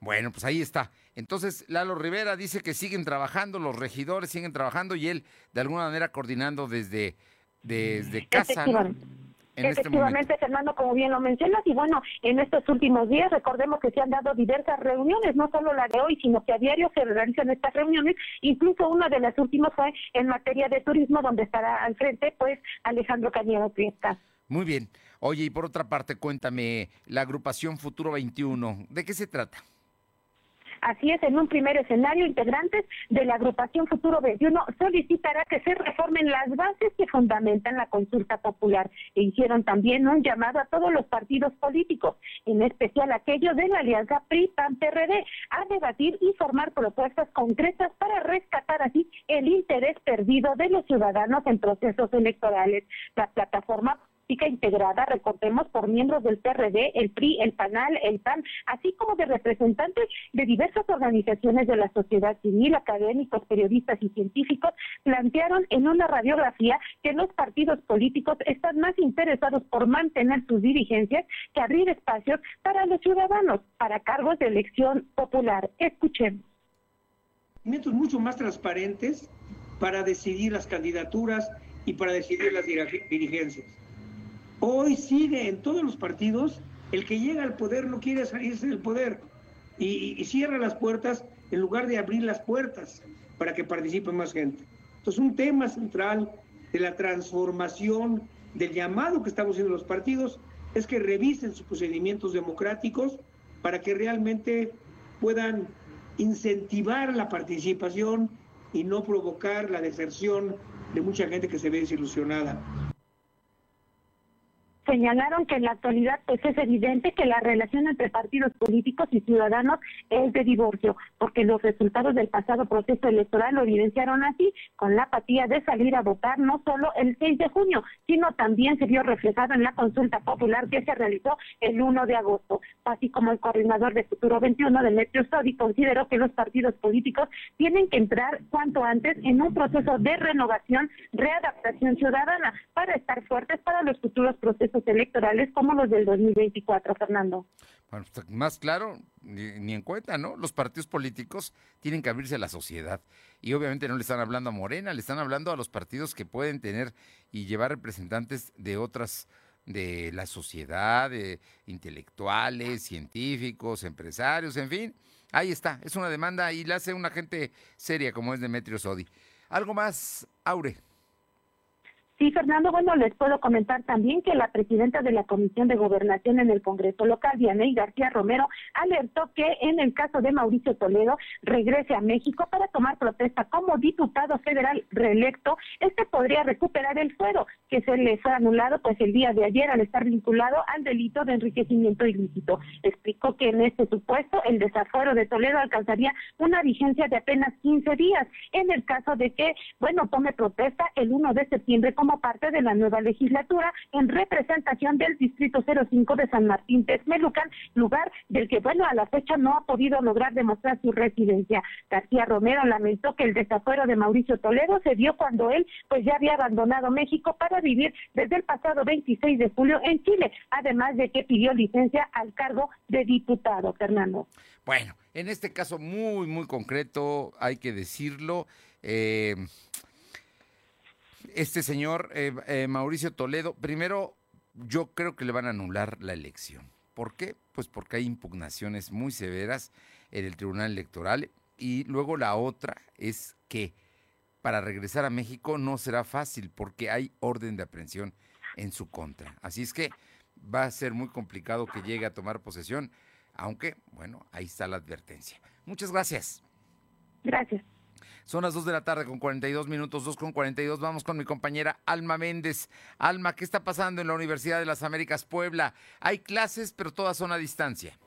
Bueno, pues ahí está. Entonces, Lalo Rivera dice que siguen trabajando, los regidores siguen trabajando y él de alguna manera coordinando desde, desde casa. En este Efectivamente, Fernando, como bien lo mencionas, y bueno, en estos últimos días recordemos que se han dado diversas reuniones, no solo la de hoy, sino que a diario se realizan estas reuniones, incluso una de las últimas fue en materia de turismo, donde estará al frente, pues, Alejandro Cañedo Priesta. Muy bien. Oye, y por otra parte, cuéntame, la agrupación Futuro 21, ¿de qué se trata? Así es, en un primer escenario, integrantes de la agrupación Futuro 21 solicitará que se reformen las bases que fundamentan la consulta popular e hicieron también un llamado a todos los partidos políticos, en especial aquellos de la alianza PRI-PAN-PRD, a debatir y formar propuestas concretas para rescatar así el interés perdido de los ciudadanos en procesos electorales. La plataforma integrada, recordemos, por miembros del PRD, el PRI, el PANAL, el PAN, así como de representantes de diversas organizaciones de la sociedad civil, académicos, periodistas y científicos, plantearon en una radiografía que los partidos políticos están más interesados por mantener sus dirigencias que abrir espacios para los ciudadanos, para cargos de elección popular. Escuchemos. Mucho más transparentes para decidir las candidaturas y para decidir las dirigencias. Hoy sigue en todos los partidos el que llega al poder no quiere salirse del poder y, cierra las puertas en lugar de abrir las puertas para que participe más gente. Entonces, un tema central de la transformación del llamado que estamos haciendo los partidos es que revisen sus procedimientos democráticos para que realmente puedan incentivar la participación y no provocar la deserción de mucha gente que se ve desilusionada señalaron que en la actualidad pues es evidente que la relación entre partidos políticos y ciudadanos es de divorcio, porque los resultados del pasado proceso electoral lo evidenciaron así, con la apatía de salir a votar no solo el 6 de junio, sino también se vio reflejado en la consulta popular que se realizó el 1 de agosto, así como el coordinador de Futuro 21 Demetrio Sodi consideró que los partidos políticos tienen que entrar cuanto antes en un proceso de renovación, readaptación ciudadana para estar fuertes para los futuros procesos electorales como los del 2024, Fernando. Bueno, pues, más claro, ni, en cuenta, ¿no? Los partidos políticos tienen que abrirse a la sociedad. Y obviamente no le están hablando a Morena, le están hablando a los partidos que pueden tener y llevar representantes de otras, de la sociedad, de intelectuales, científicos, empresarios, en fin. Ahí está, es una demanda y la hace una gente seria como es Demetrio Sodi. ¿Algo más, Aure? Sí, Fernando, bueno, les puedo comentar también que la presidenta de la Comisión de Gobernación en el Congreso local, Dianey García Romero, alertó que en el caso de Mauricio Toledo regrese a México para tomar protesta como diputado federal reelecto, este podría recuperar el fuero que se le fue anulado pues el día de ayer al estar vinculado al delito de enriquecimiento ilícito. Explicó que en este supuesto el desafuero de Toledo alcanzaría una vigencia de apenas 15 días en el caso de que, bueno, tome protesta el 1 de septiembre como parte de la nueva legislatura en representación del Distrito 05 de San Martín Texmelucan, lugar del que, bueno, a la fecha no ha podido lograr demostrar su residencia. García Romero lamentó que el desafuero de Mauricio Toledo se dio cuando él, pues ya había abandonado México para vivir desde el pasado 26 de julio en Chile, además de que pidió licencia al cargo de diputado, Fernando. Bueno, en este caso muy, muy concreto, hay que decirlo. Eh, este señor eh, eh, Mauricio Toledo, primero yo creo que le van a anular la elección. ¿Por qué? Pues porque hay impugnaciones muy severas en el Tribunal Electoral y luego la otra es que para regresar a México no será fácil porque hay orden de aprehensión en su contra. Así es que va a ser muy complicado que llegue a tomar posesión, aunque, bueno, ahí está la advertencia. Muchas gracias. Gracias. Son las 2 de la tarde con 42 minutos, 2 con 42. Vamos con mi compañera Alma Méndez. Alma, ¿qué está pasando en la Universidad de las Américas Puebla? Hay clases, pero todas son a distancia.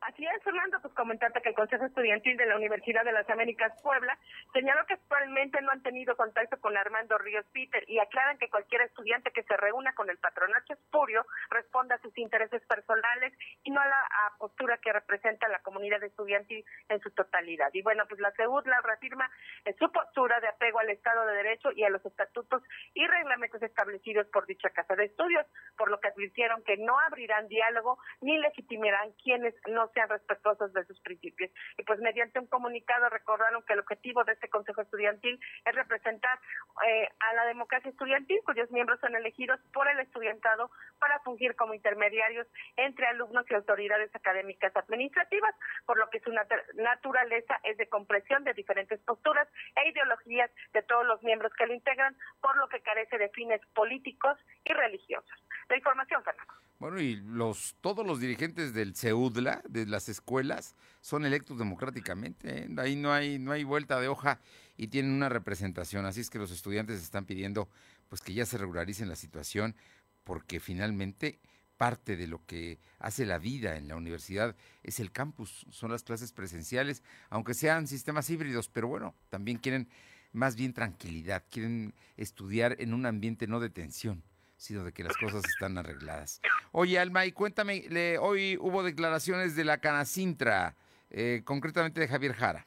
Así es, Fernando, pues comentarte que el Consejo Estudiantil de la Universidad de las Américas Puebla señaló que actualmente no han tenido contacto con Armando Ríos Peter y aclaran que cualquier estudiante que se reúna con el patronato espurio responda a sus intereses personales y no a la postura que representa la comunidad estudiantil en su totalidad. Y bueno, pues la la reafirma en su postura de apego al Estado de Derecho y a los estatutos y reglamentos establecidos por dicha Casa de Estudios, por lo que advirtieron que no abrirán diálogo ni legitimarán quienes no sean respetuosos de sus principios. Y pues mediante un comunicado recordaron que el objetivo de este Consejo Estudiantil es representar eh, a la democracia estudiantil, cuyos miembros son elegidos por el estudiantado para fungir como intermediarios entre alumnos y autoridades académicas administrativas, por lo que su naturaleza es de comprensión de diferentes posturas e ideologías de todos los miembros que lo integran, por lo que carece de fines políticos y religiosos. La información, Fernando. Bueno, y los todos los dirigentes del CEUDLA, las escuelas, son electos democráticamente. ¿eh? Ahí no hay, no hay vuelta de hoja y tienen una representación. Así es que los estudiantes están pidiendo pues que ya se regularicen la situación, porque finalmente parte de lo que hace la vida en la universidad es el campus, son las clases presenciales, aunque sean sistemas híbridos, pero bueno, también quieren más bien tranquilidad, quieren estudiar en un ambiente no de tensión sino de que las cosas están arregladas. Oye, Alma, y cuéntame, hoy hubo declaraciones de la Canacintra, eh, concretamente de Javier Jara.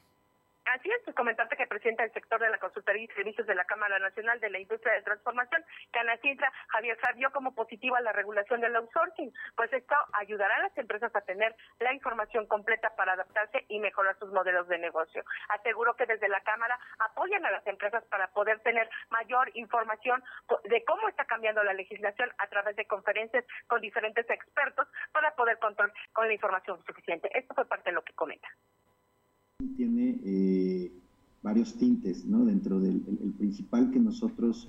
Así es, pues que el presidente del sector de la consultoría y servicios de la Cámara Nacional de la Industria de Transformación, Canacintra, Javier vio como positiva la regulación del outsourcing, pues esto ayudará a las empresas a tener la información completa para adaptarse y mejorar sus modelos de negocio. Aseguro que desde la Cámara apoyan a las empresas para poder tener mayor información de cómo está cambiando la legislación a través de conferencias con diferentes expertos para poder contar con la información suficiente. Esto fue parte de lo que comenta tiene eh, varios tintes, ¿no? Dentro del principal que nosotros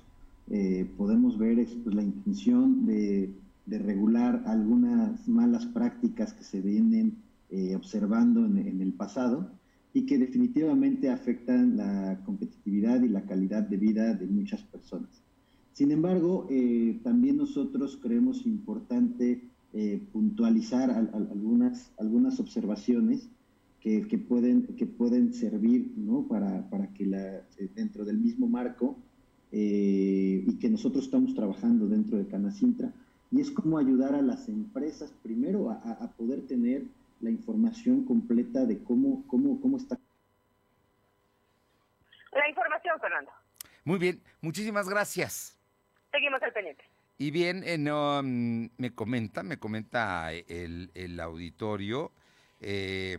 eh, podemos ver es pues, la intención de regular algunas malas prácticas que se vienen eh, observando en, el pasado y que definitivamente afectan la competitividad y la calidad de vida de muchas personas. Sin embargo, eh, también nosotros creemos importante eh, puntualizar algunas, algunas observaciones que, pueden, que pueden servir ¿no? para, para que la, dentro del mismo marco y que nosotros estamos trabajando dentro de Canacintra, y es cómo ayudar a las empresas primero a, poder tener la información completa de cómo, cómo, cómo está. La información, Fernando. Muy bien, muchísimas gracias. Seguimos al pendiente. Y bien, eh, no, mm, me comenta, me comenta el, el auditorio eh,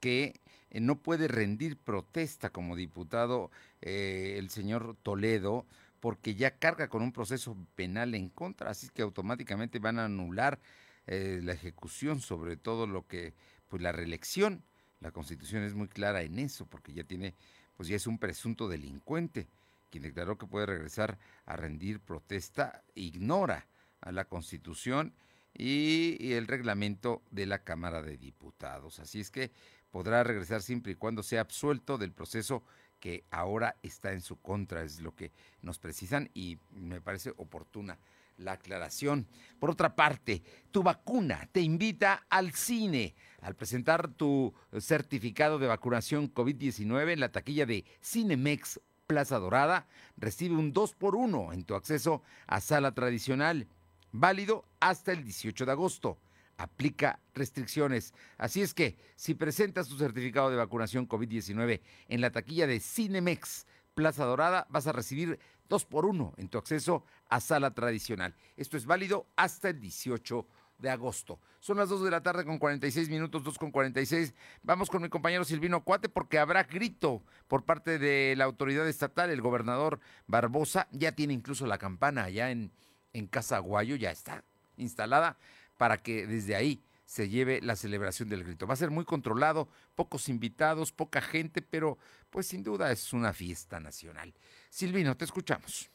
que eh, no puede rendir protesta como diputado el señor Toledo porque ya carga con un proceso penal en contra, así que automáticamente van a anular eh, la ejecución sobre todo lo que, pues la reelección. La Constitución es muy clara en eso, porque ya tiene, pues ya es un presunto delincuente, quien declaró que puede regresar a rendir protesta, ignora a la Constitución y el reglamento de la Cámara de Diputados. Así es que podrá regresar siempre y cuando sea absuelto del proceso que ahora está en su contra, es lo que nos precisan y me parece oportuna la aclaración. Por otra parte, tu vacuna te invita al cine. Al presentar tu certificado de vacunación COVID-19 en la taquilla de Cinemex Plaza Dorada, recibe un 2 por 1 en tu acceso a sala tradicional, válido hasta el 18 de agosto aplica restricciones. Así es que si presentas tu certificado de vacunación COVID-19 en la taquilla de Cinemex Plaza Dorada, vas a recibir dos por uno en tu acceso a sala tradicional. Esto es válido hasta el 18 de agosto. Son las 2 de la tarde con 46 minutos, 2 con 46. Vamos con mi compañero Silvino Cuate porque habrá grito por parte de la autoridad estatal. El gobernador Barbosa ya tiene incluso la campana allá en, en Casa Guayo, ya está instalada para que desde ahí se lleve la celebración del grito. Va a ser muy controlado, pocos invitados, poca gente, pero pues sin duda es una fiesta nacional. Silvino, te escuchamos.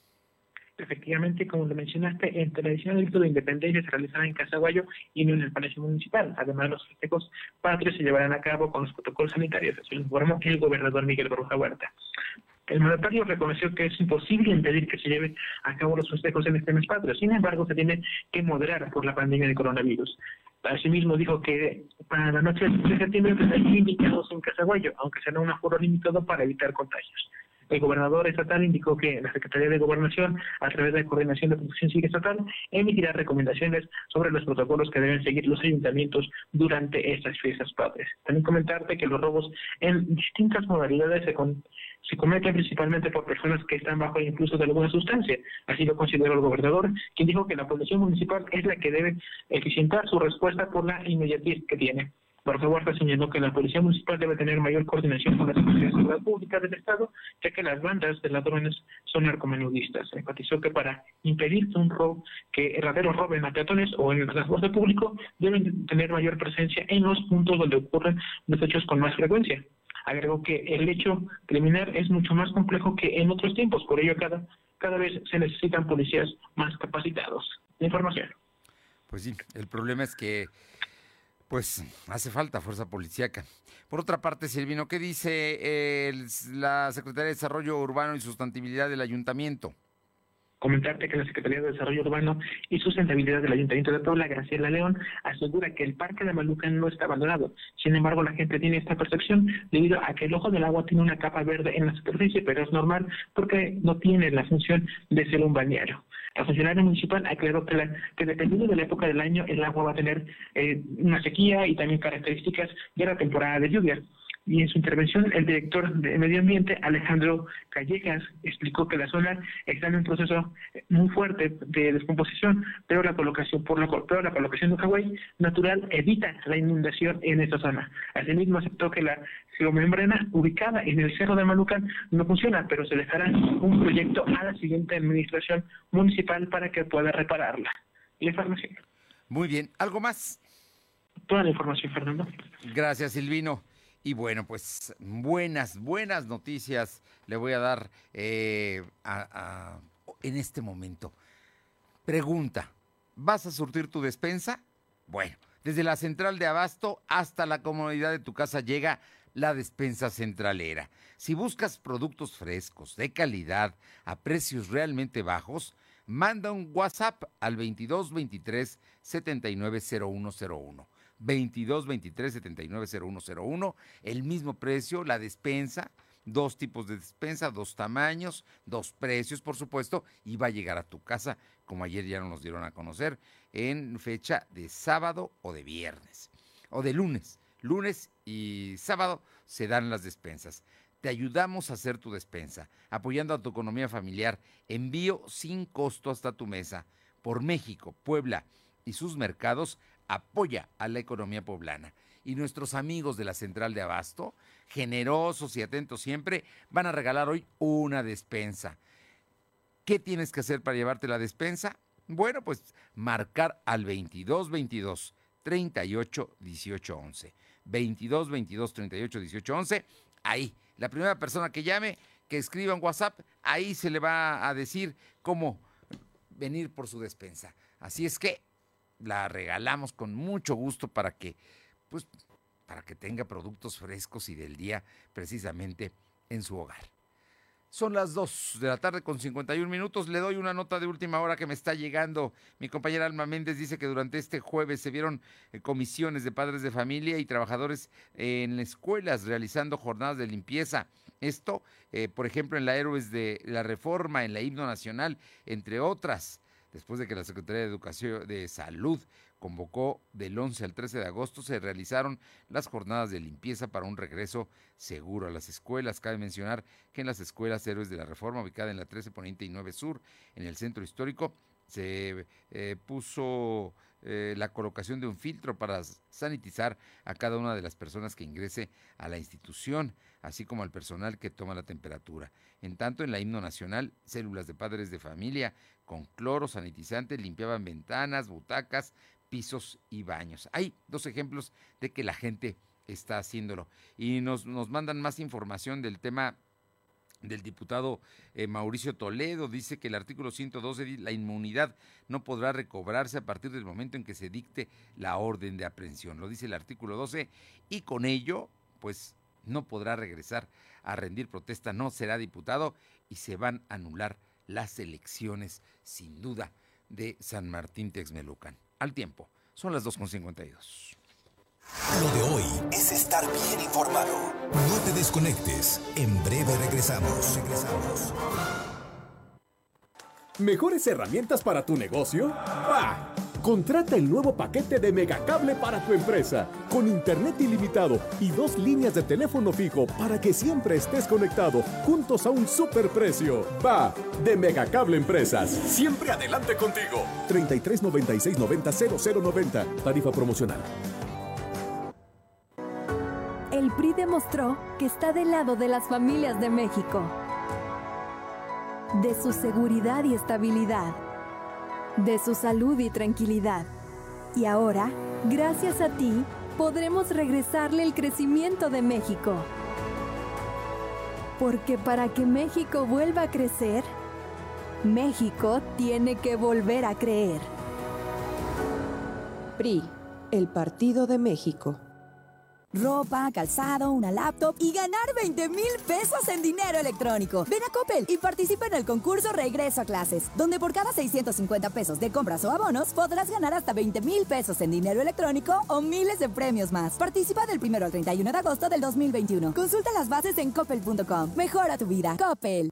Efectivamente, como lo mencionaste, el tradicional grito de independencia se realizará en Casaguayo y no en el Palacio Municipal. Además, los festejos patrios se llevarán a cabo con los protocolos sanitarios, así lo informó el gobernador Miguel Borja Huerta. El mandatario reconoció que es imposible impedir que se lleven a cabo los festejos en este mes patrio. Sin embargo, se tiene que moderar por la pandemia de coronavirus. Asimismo, dijo que para la noche del 3 de septiembre hay invitados en Casaguayo, aunque será un aforo limitado para evitar contagios. El gobernador estatal indicó que la Secretaría de Gobernación, a través de la Coordinación de Protección Civil Estatal, emitirá recomendaciones sobre los protocolos que deben seguir los ayuntamientos durante estas fiestas padres. También comentarte que los robos en distintas modalidades se, con, se cometen principalmente por personas que están bajo el influjo de alguna sustancia. Así lo consideró el gobernador, quien dijo que la población municipal es la que debe eficientar su respuesta por la inmediatez que tiene. Borja Huerta señaló que la Policía Municipal debe tener mayor coordinación con las autoridades de seguridad pública del Estado, ya que las bandas de ladrones son narcomenudistas. Enfatizó que para impedir un robo, que rateros roben a peatones o en el transporte público, deben tener mayor presencia en los puntos donde ocurren los hechos con más frecuencia. Agregó que el hecho criminal es mucho más complejo que en otros tiempos, por ello cada, cada vez se necesitan policías más capacitados. información. Pues sí, el problema es que pues hace falta fuerza policíaca. Por otra parte, Silvino, ¿qué dice la Secretaría de Desarrollo Urbano y Sustentabilidad del Ayuntamiento? Comentarte que la Secretaría de Desarrollo Urbano y Sustentabilidad del Ayuntamiento de Puebla, Graciela León, asegura que el Parque de Malucan no está abandonado. Sin embargo, la gente tiene esta percepción debido a que el ojo del agua tiene una capa verde en la superficie, pero es normal porque no tiene la función de ser un balneario. La funcionaria municipal aclaró que, que dependiendo de la época del año, el agua va a tener eh, una sequía y también características de la temporada de lluvia y en su intervención el director de Medio Ambiente, Alejandro Callejas, explicó que la zona está en un proceso muy fuerte de descomposición, pero la colocación por la, pero la colocación de Hawái natural evita la inundación en esta zona. Asimismo aceptó que la geomembrana ubicada en el Cerro de Malucan no funciona, pero se dejará un proyecto a la siguiente administración municipal para que pueda repararla. La información. Muy bien, ¿algo más? Toda la información, Fernando. Gracias, Silvino. Y bueno, pues buenas, buenas noticias le voy a dar eh, en este momento. Pregunta, ¿Vas a surtir tu despensa? Bueno, desde la central de abasto hasta la comodidad de tu casa llega la despensa centralera. Si buscas productos frescos, de calidad, a precios realmente bajos, manda un WhatsApp al 2223 790101. 2223 790101, el mismo precio, la despensa, dos tipos de despensa, dos tamaños, dos precios, por supuesto, y va a llegar a tu casa, como ayer ya nos dieron a conocer, en fecha de sábado o de viernes, o de lunes. Lunes y sábado se dan las despensas. Te ayudamos a hacer tu despensa, apoyando a tu economía familiar. Envío sin costo hasta tu mesa. Por México, Puebla y sus mercados, apoya a la economía poblana. Y nuestros amigos de la Central de Abasto, generosos y atentos siempre, van a regalar hoy una despensa. ¿Qué tienes que hacer para llevarte la despensa? Bueno, pues marcar al 2222 38 18 11. 22 22 38 18 11. Ahí, la primera persona que llame, que escriba en WhatsApp, ahí se le va a decir cómo venir por su despensa. Así es que la regalamos con mucho gusto para que, pues, para que tenga productos frescos y del día precisamente en su hogar. Son las 2 de la tarde con 51 minutos. Le doy una nota de última hora que me está llegando. Mi compañera Alma Méndez dice que durante este jueves se vieron eh, comisiones de padres de familia y trabajadores en escuelas realizando jornadas de limpieza. Esto, eh, por ejemplo, en la Héroes de la Reforma, en la Himno Nacional, entre otras después de que la Secretaría de Educación de Salud convocó del 11 al 13 de agosto, se realizaron las jornadas de limpieza para un regreso seguro a las escuelas. Cabe mencionar que en las escuelas Héroes de la Reforma, ubicada en la 13 Poniente y 9 Sur, en el centro histórico, se eh, puso eh, la colocación de un filtro para sanitizar a cada una de las personas que ingrese a la institución, así como al personal que toma la temperatura. En tanto, en la himno nacional, células de padres de familia con cloro sanitizante limpiaban ventanas, butacas, pisos y baños. Hay dos ejemplos de que la gente está haciéndolo. Y nos, nos mandan más información del tema del diputado eh, Mauricio Toledo. Dice que el artículo 112, la inmunidad no podrá recobrarse a partir del momento en que se dicte la orden de aprehensión. Lo dice el artículo 12 y con ello, pues no podrá regresar a rendir protesta, no será diputado y se van a anular las elecciones, sin duda, de San Martín Texmelucan. Al tiempo, son las 2.52. Lo de hoy es estar bien informado. No te desconectes. En breve regresamos. Regresamos. ¿Mejores herramientas para tu negocio? ¡Ah! Contrata el nuevo paquete de Megacable para tu empresa, con internet ilimitado y dos líneas de teléfono fijo para que siempre estés conectado, juntos a un superprecio. Va, de Megacable Empresas. Siempre adelante contigo. 33 96 90 0090. Tarifa promocional. El PRI demostró que está del lado de las familias de México, de su seguridad y estabilidad de su salud y tranquilidad. Y ahora, gracias a ti, podremos regresarle el crecimiento de México. Porque para que México vuelva a crecer, México tiene que volver a creer. PRI, el Partido de México ropa, calzado, una laptop y ganar 20 mil pesos en dinero electrónico. Ven a Coppel y participa en el concurso Regreso a Clases, donde por cada 650 pesos de compras o abonos podrás ganar hasta 20 mil pesos en dinero electrónico o miles de premios más. Participa del 1 al 31 de agosto del 2021. Consulta las bases en coppel.com. Mejora tu vida. Coppel.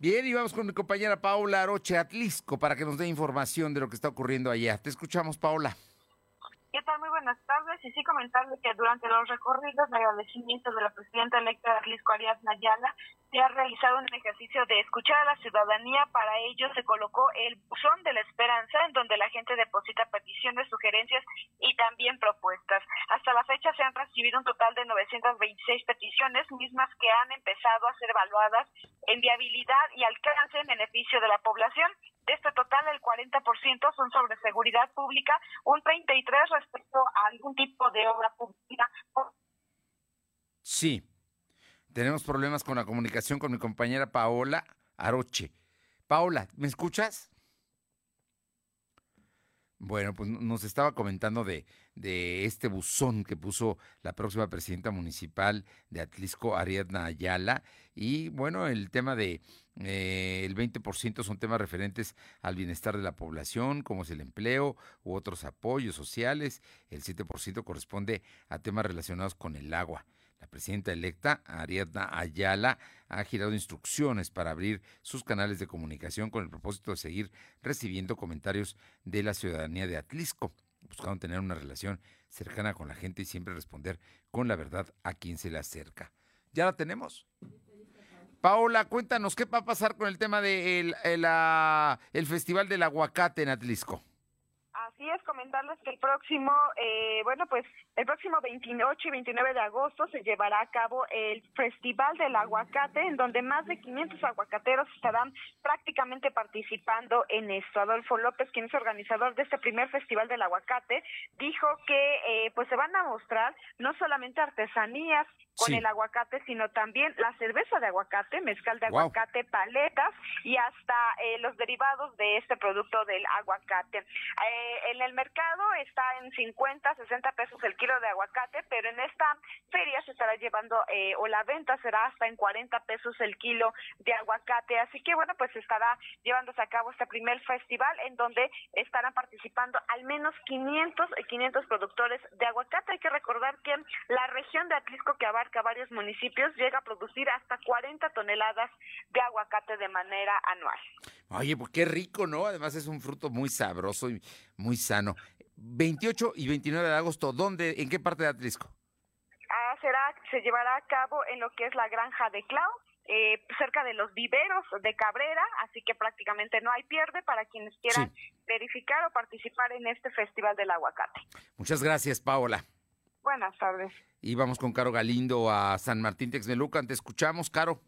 Bien, y vamos con mi compañera Paula Aroche Atlisco para que nos dé información de lo que está ocurriendo allá. Te escuchamos, Paula. ¿Qué tal? Muy buenas tardes. Y sí comentarle que durante los recorridos de agradecimiento de la presidenta electa Atlisco Arias Nayala, se ha realizado un ejercicio de escuchar a la ciudadanía. Para ello se colocó el buzón de la esperanza, en donde la gente deposita peticiones, sugerencias y también propuestas. Hasta la fecha se han recibido un total de 926 peticiones, mismas que han empezado a ser evaluadas en viabilidad y alcance en beneficio de la población. De este total, el 40% son sobre seguridad pública, un 33% respecto a algún tipo de obra pública. Sí, tenemos problemas con la comunicación con mi compañera Paola Aroche. Paola, ¿me escuchas? Bueno, pues nos estaba comentando de, de, este buzón que puso la próxima presidenta municipal de Atlisco, Ariadna Ayala. Y bueno, el tema de eh, el 20% son temas referentes al bienestar de la población, como es el empleo u otros apoyos sociales. El 7% corresponde a temas relacionados con el agua. La presidenta electa, Ariadna Ayala, ha girado instrucciones para abrir sus canales de comunicación con el propósito de seguir recibiendo comentarios de la ciudadanía de Atlisco, buscando tener una relación cercana con la gente y siempre responder con la verdad a quien se le acerca. ¿Ya la tenemos? Paola, cuéntanos qué va a pasar con el tema del de el, Festival del Aguacate en Atlisco. Comentarles que el próximo, eh, bueno, pues el próximo 28 y 29 de agosto se llevará a cabo el Festival del Aguacate, en donde más de 500 aguacateros estarán prácticamente participando en esto. Adolfo López, quien es organizador de este primer Festival del Aguacate, dijo que eh, pues se van a mostrar no solamente artesanías con el aguacate, sino también la cerveza de aguacate, mezcal de aguacate, paletas y hasta eh, los derivados de este producto del aguacate. Eh, en el mercado está en 50, 60 pesos el kilo de aguacate, pero en esta feria se estará llevando eh, o la venta será hasta en 40 pesos el kilo de aguacate. Así que bueno, pues estará llevándose a cabo este primer festival en donde estarán participando al menos 500, 500 productores de aguacate. Hay que recordar que la región de Atlisco que abarca varios municipios llega a producir hasta 40 toneladas de aguacate de manera anual. Oye, pues qué rico, ¿no? Además es un fruto muy sabroso y muy sano. 28 y 29 de agosto, ¿dónde, en qué parte de Atlisco? Ah, será, se llevará a cabo en lo que es la granja de Clau, eh, cerca de los viveros de Cabrera, así que prácticamente no hay pierde para quienes quieran verificar o participar en este Festival del Aguacate. Muchas gracias, Paola. Buenas tardes. Y vamos con Caro Galindo a San Martín Texmelucan. Te escuchamos, Caro.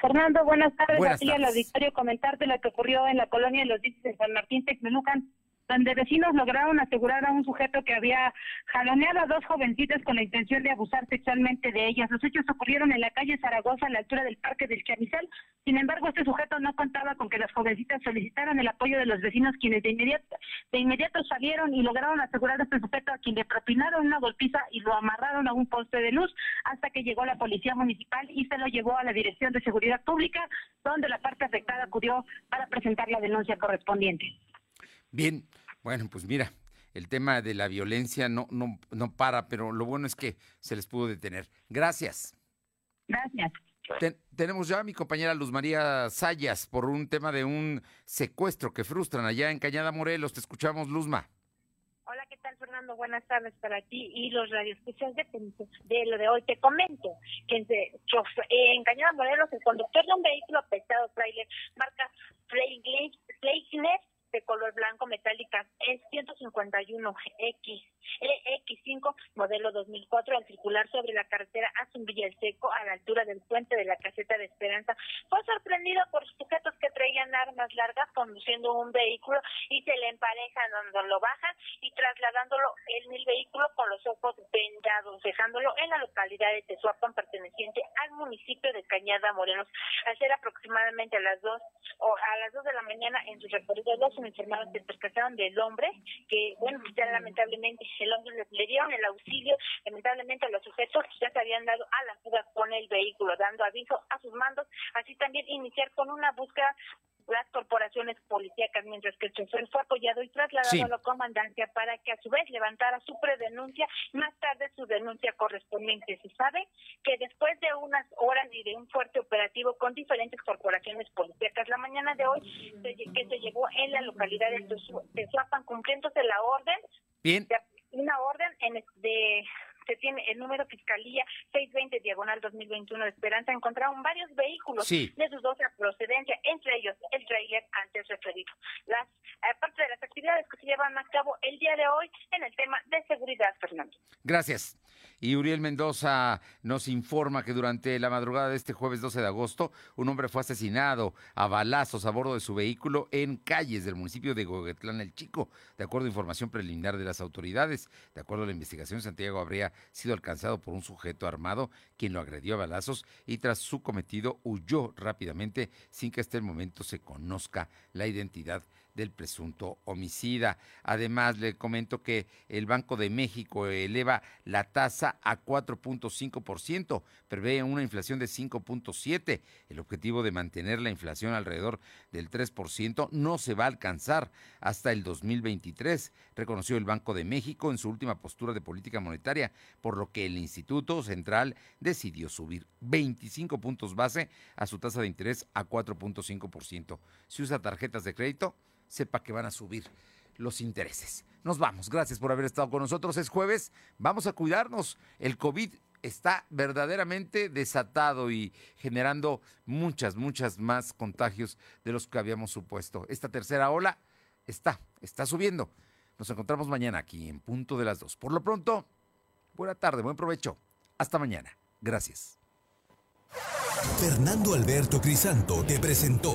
Fernando, buenas tardes. Buenas tardes. al auditorio comentarte lo que ocurrió en la colonia de los Dices de San Martín Texmelucan donde vecinos lograron asegurar a un sujeto que había jaloneado a dos jovencitas con la intención de abusar sexualmente de ellas. Los hechos ocurrieron en la calle Zaragoza, a la altura del Parque del Chamizal. Sin embargo, este sujeto no contaba con que las jovencitas solicitaran el apoyo de los vecinos, quienes de inmediato, de inmediato salieron y lograron asegurar a este sujeto a quien le propinaron una golpiza y lo amarraron a un poste de luz hasta que llegó la policía municipal y se lo llevó a la Dirección de Seguridad Pública, donde la parte afectada acudió para presentar la denuncia correspondiente. Bien, bueno, pues mira, el tema de la violencia no, no, no para, pero lo bueno es que se les pudo detener. Gracias. Gracias. tenemos ya a mi compañera Luz María Sayas por un tema de un secuestro que frustran allá en Cañada Morelos. Te escuchamos, Luzma. Hola, ¿qué tal, Fernando? Buenas tardes para ti y los radioescuchas de, de lo de hoy. Te comento que en, en Cañada Morelos el conductor de un vehículo pesado trailer marca Fleischner de color blanco metálica es 151X, X5, modelo 2004, al circular sobre la carretera Azumbilla el Seco, a la altura del puente de la caseta de Esperanza, fue sorprendido por sujetos que traían armas largas conduciendo un vehículo y se le emparejan donde lo bajan y trasladándolo en el vehículo con los ojos vendados, dejándolo en la localidad de Tezuapan, perteneciente al municipio de Cañada Morenos. Al ser aproximadamente a las 2 o a las 2 de la mañana en su recorrido los informados se percataron del hombre, que, bueno, pues ya lamentablemente el hombre le, dieron el auxilio, lamentablemente los sujetos ya se habían dado a la fuga con el vehículo, dando aviso a sus mandos, así también iniciar con una búsqueda las corporaciones policíacas, mientras que el chofer fue apoyado y trasladado a la comandancia para que a su vez levantara su predenuncia, más tarde su denuncia correspondiente. Se sabe que después de unas horas y de un fuerte operativo con diferentes corporaciones policíacas, la mañana de hoy que se llegó en la localidad de Tezuapan cumpliéndose la orden Bien. una orden en, de se tiene el número Fiscalía 620 diagonal 2021 de Esperanza, encontraron varios vehículos de dudosa procedencia, entre ellos el trailer antes referido. Las eh, parte de las actividades que se llevan a cabo el día de hoy en el tema de seguridad, Fernando. Gracias. Y Uriel Mendoza nos informa que durante la madrugada de este jueves 12 de agosto, un hombre fue asesinado a balazos a bordo de su vehículo en calles del municipio de Goguetlán el Chico, de acuerdo a información preliminar de las autoridades. De acuerdo a la investigación, Santiago habría sido alcanzado por un sujeto armado quien lo agredió a balazos y tras su cometido huyó rápidamente sin que hasta el momento se conozca la identidad del presunto homicida. Además, le comento que el Banco de México eleva la tasa a 4.5%, prevé una inflación de 5.7%. El objetivo de mantener la inflación alrededor del 3% no se va a alcanzar hasta el 2023, reconoció el Banco de México en su última postura de política monetaria, por lo que el Instituto Central decidió subir 25 puntos base a su tasa de interés a 4.5%. Si usa tarjetas de crédito, sepa que van a subir los intereses. Nos vamos. Gracias por haber estado con nosotros. Es jueves. Vamos a cuidarnos. El COVID está verdaderamente desatado y generando muchas, muchas más contagios de los que habíamos supuesto. Esta tercera ola está, está subiendo. Nos encontramos mañana aquí en punto de las dos. Por lo pronto, buena tarde, buen provecho. Hasta mañana. Gracias. Fernando Alberto Crisanto te presentó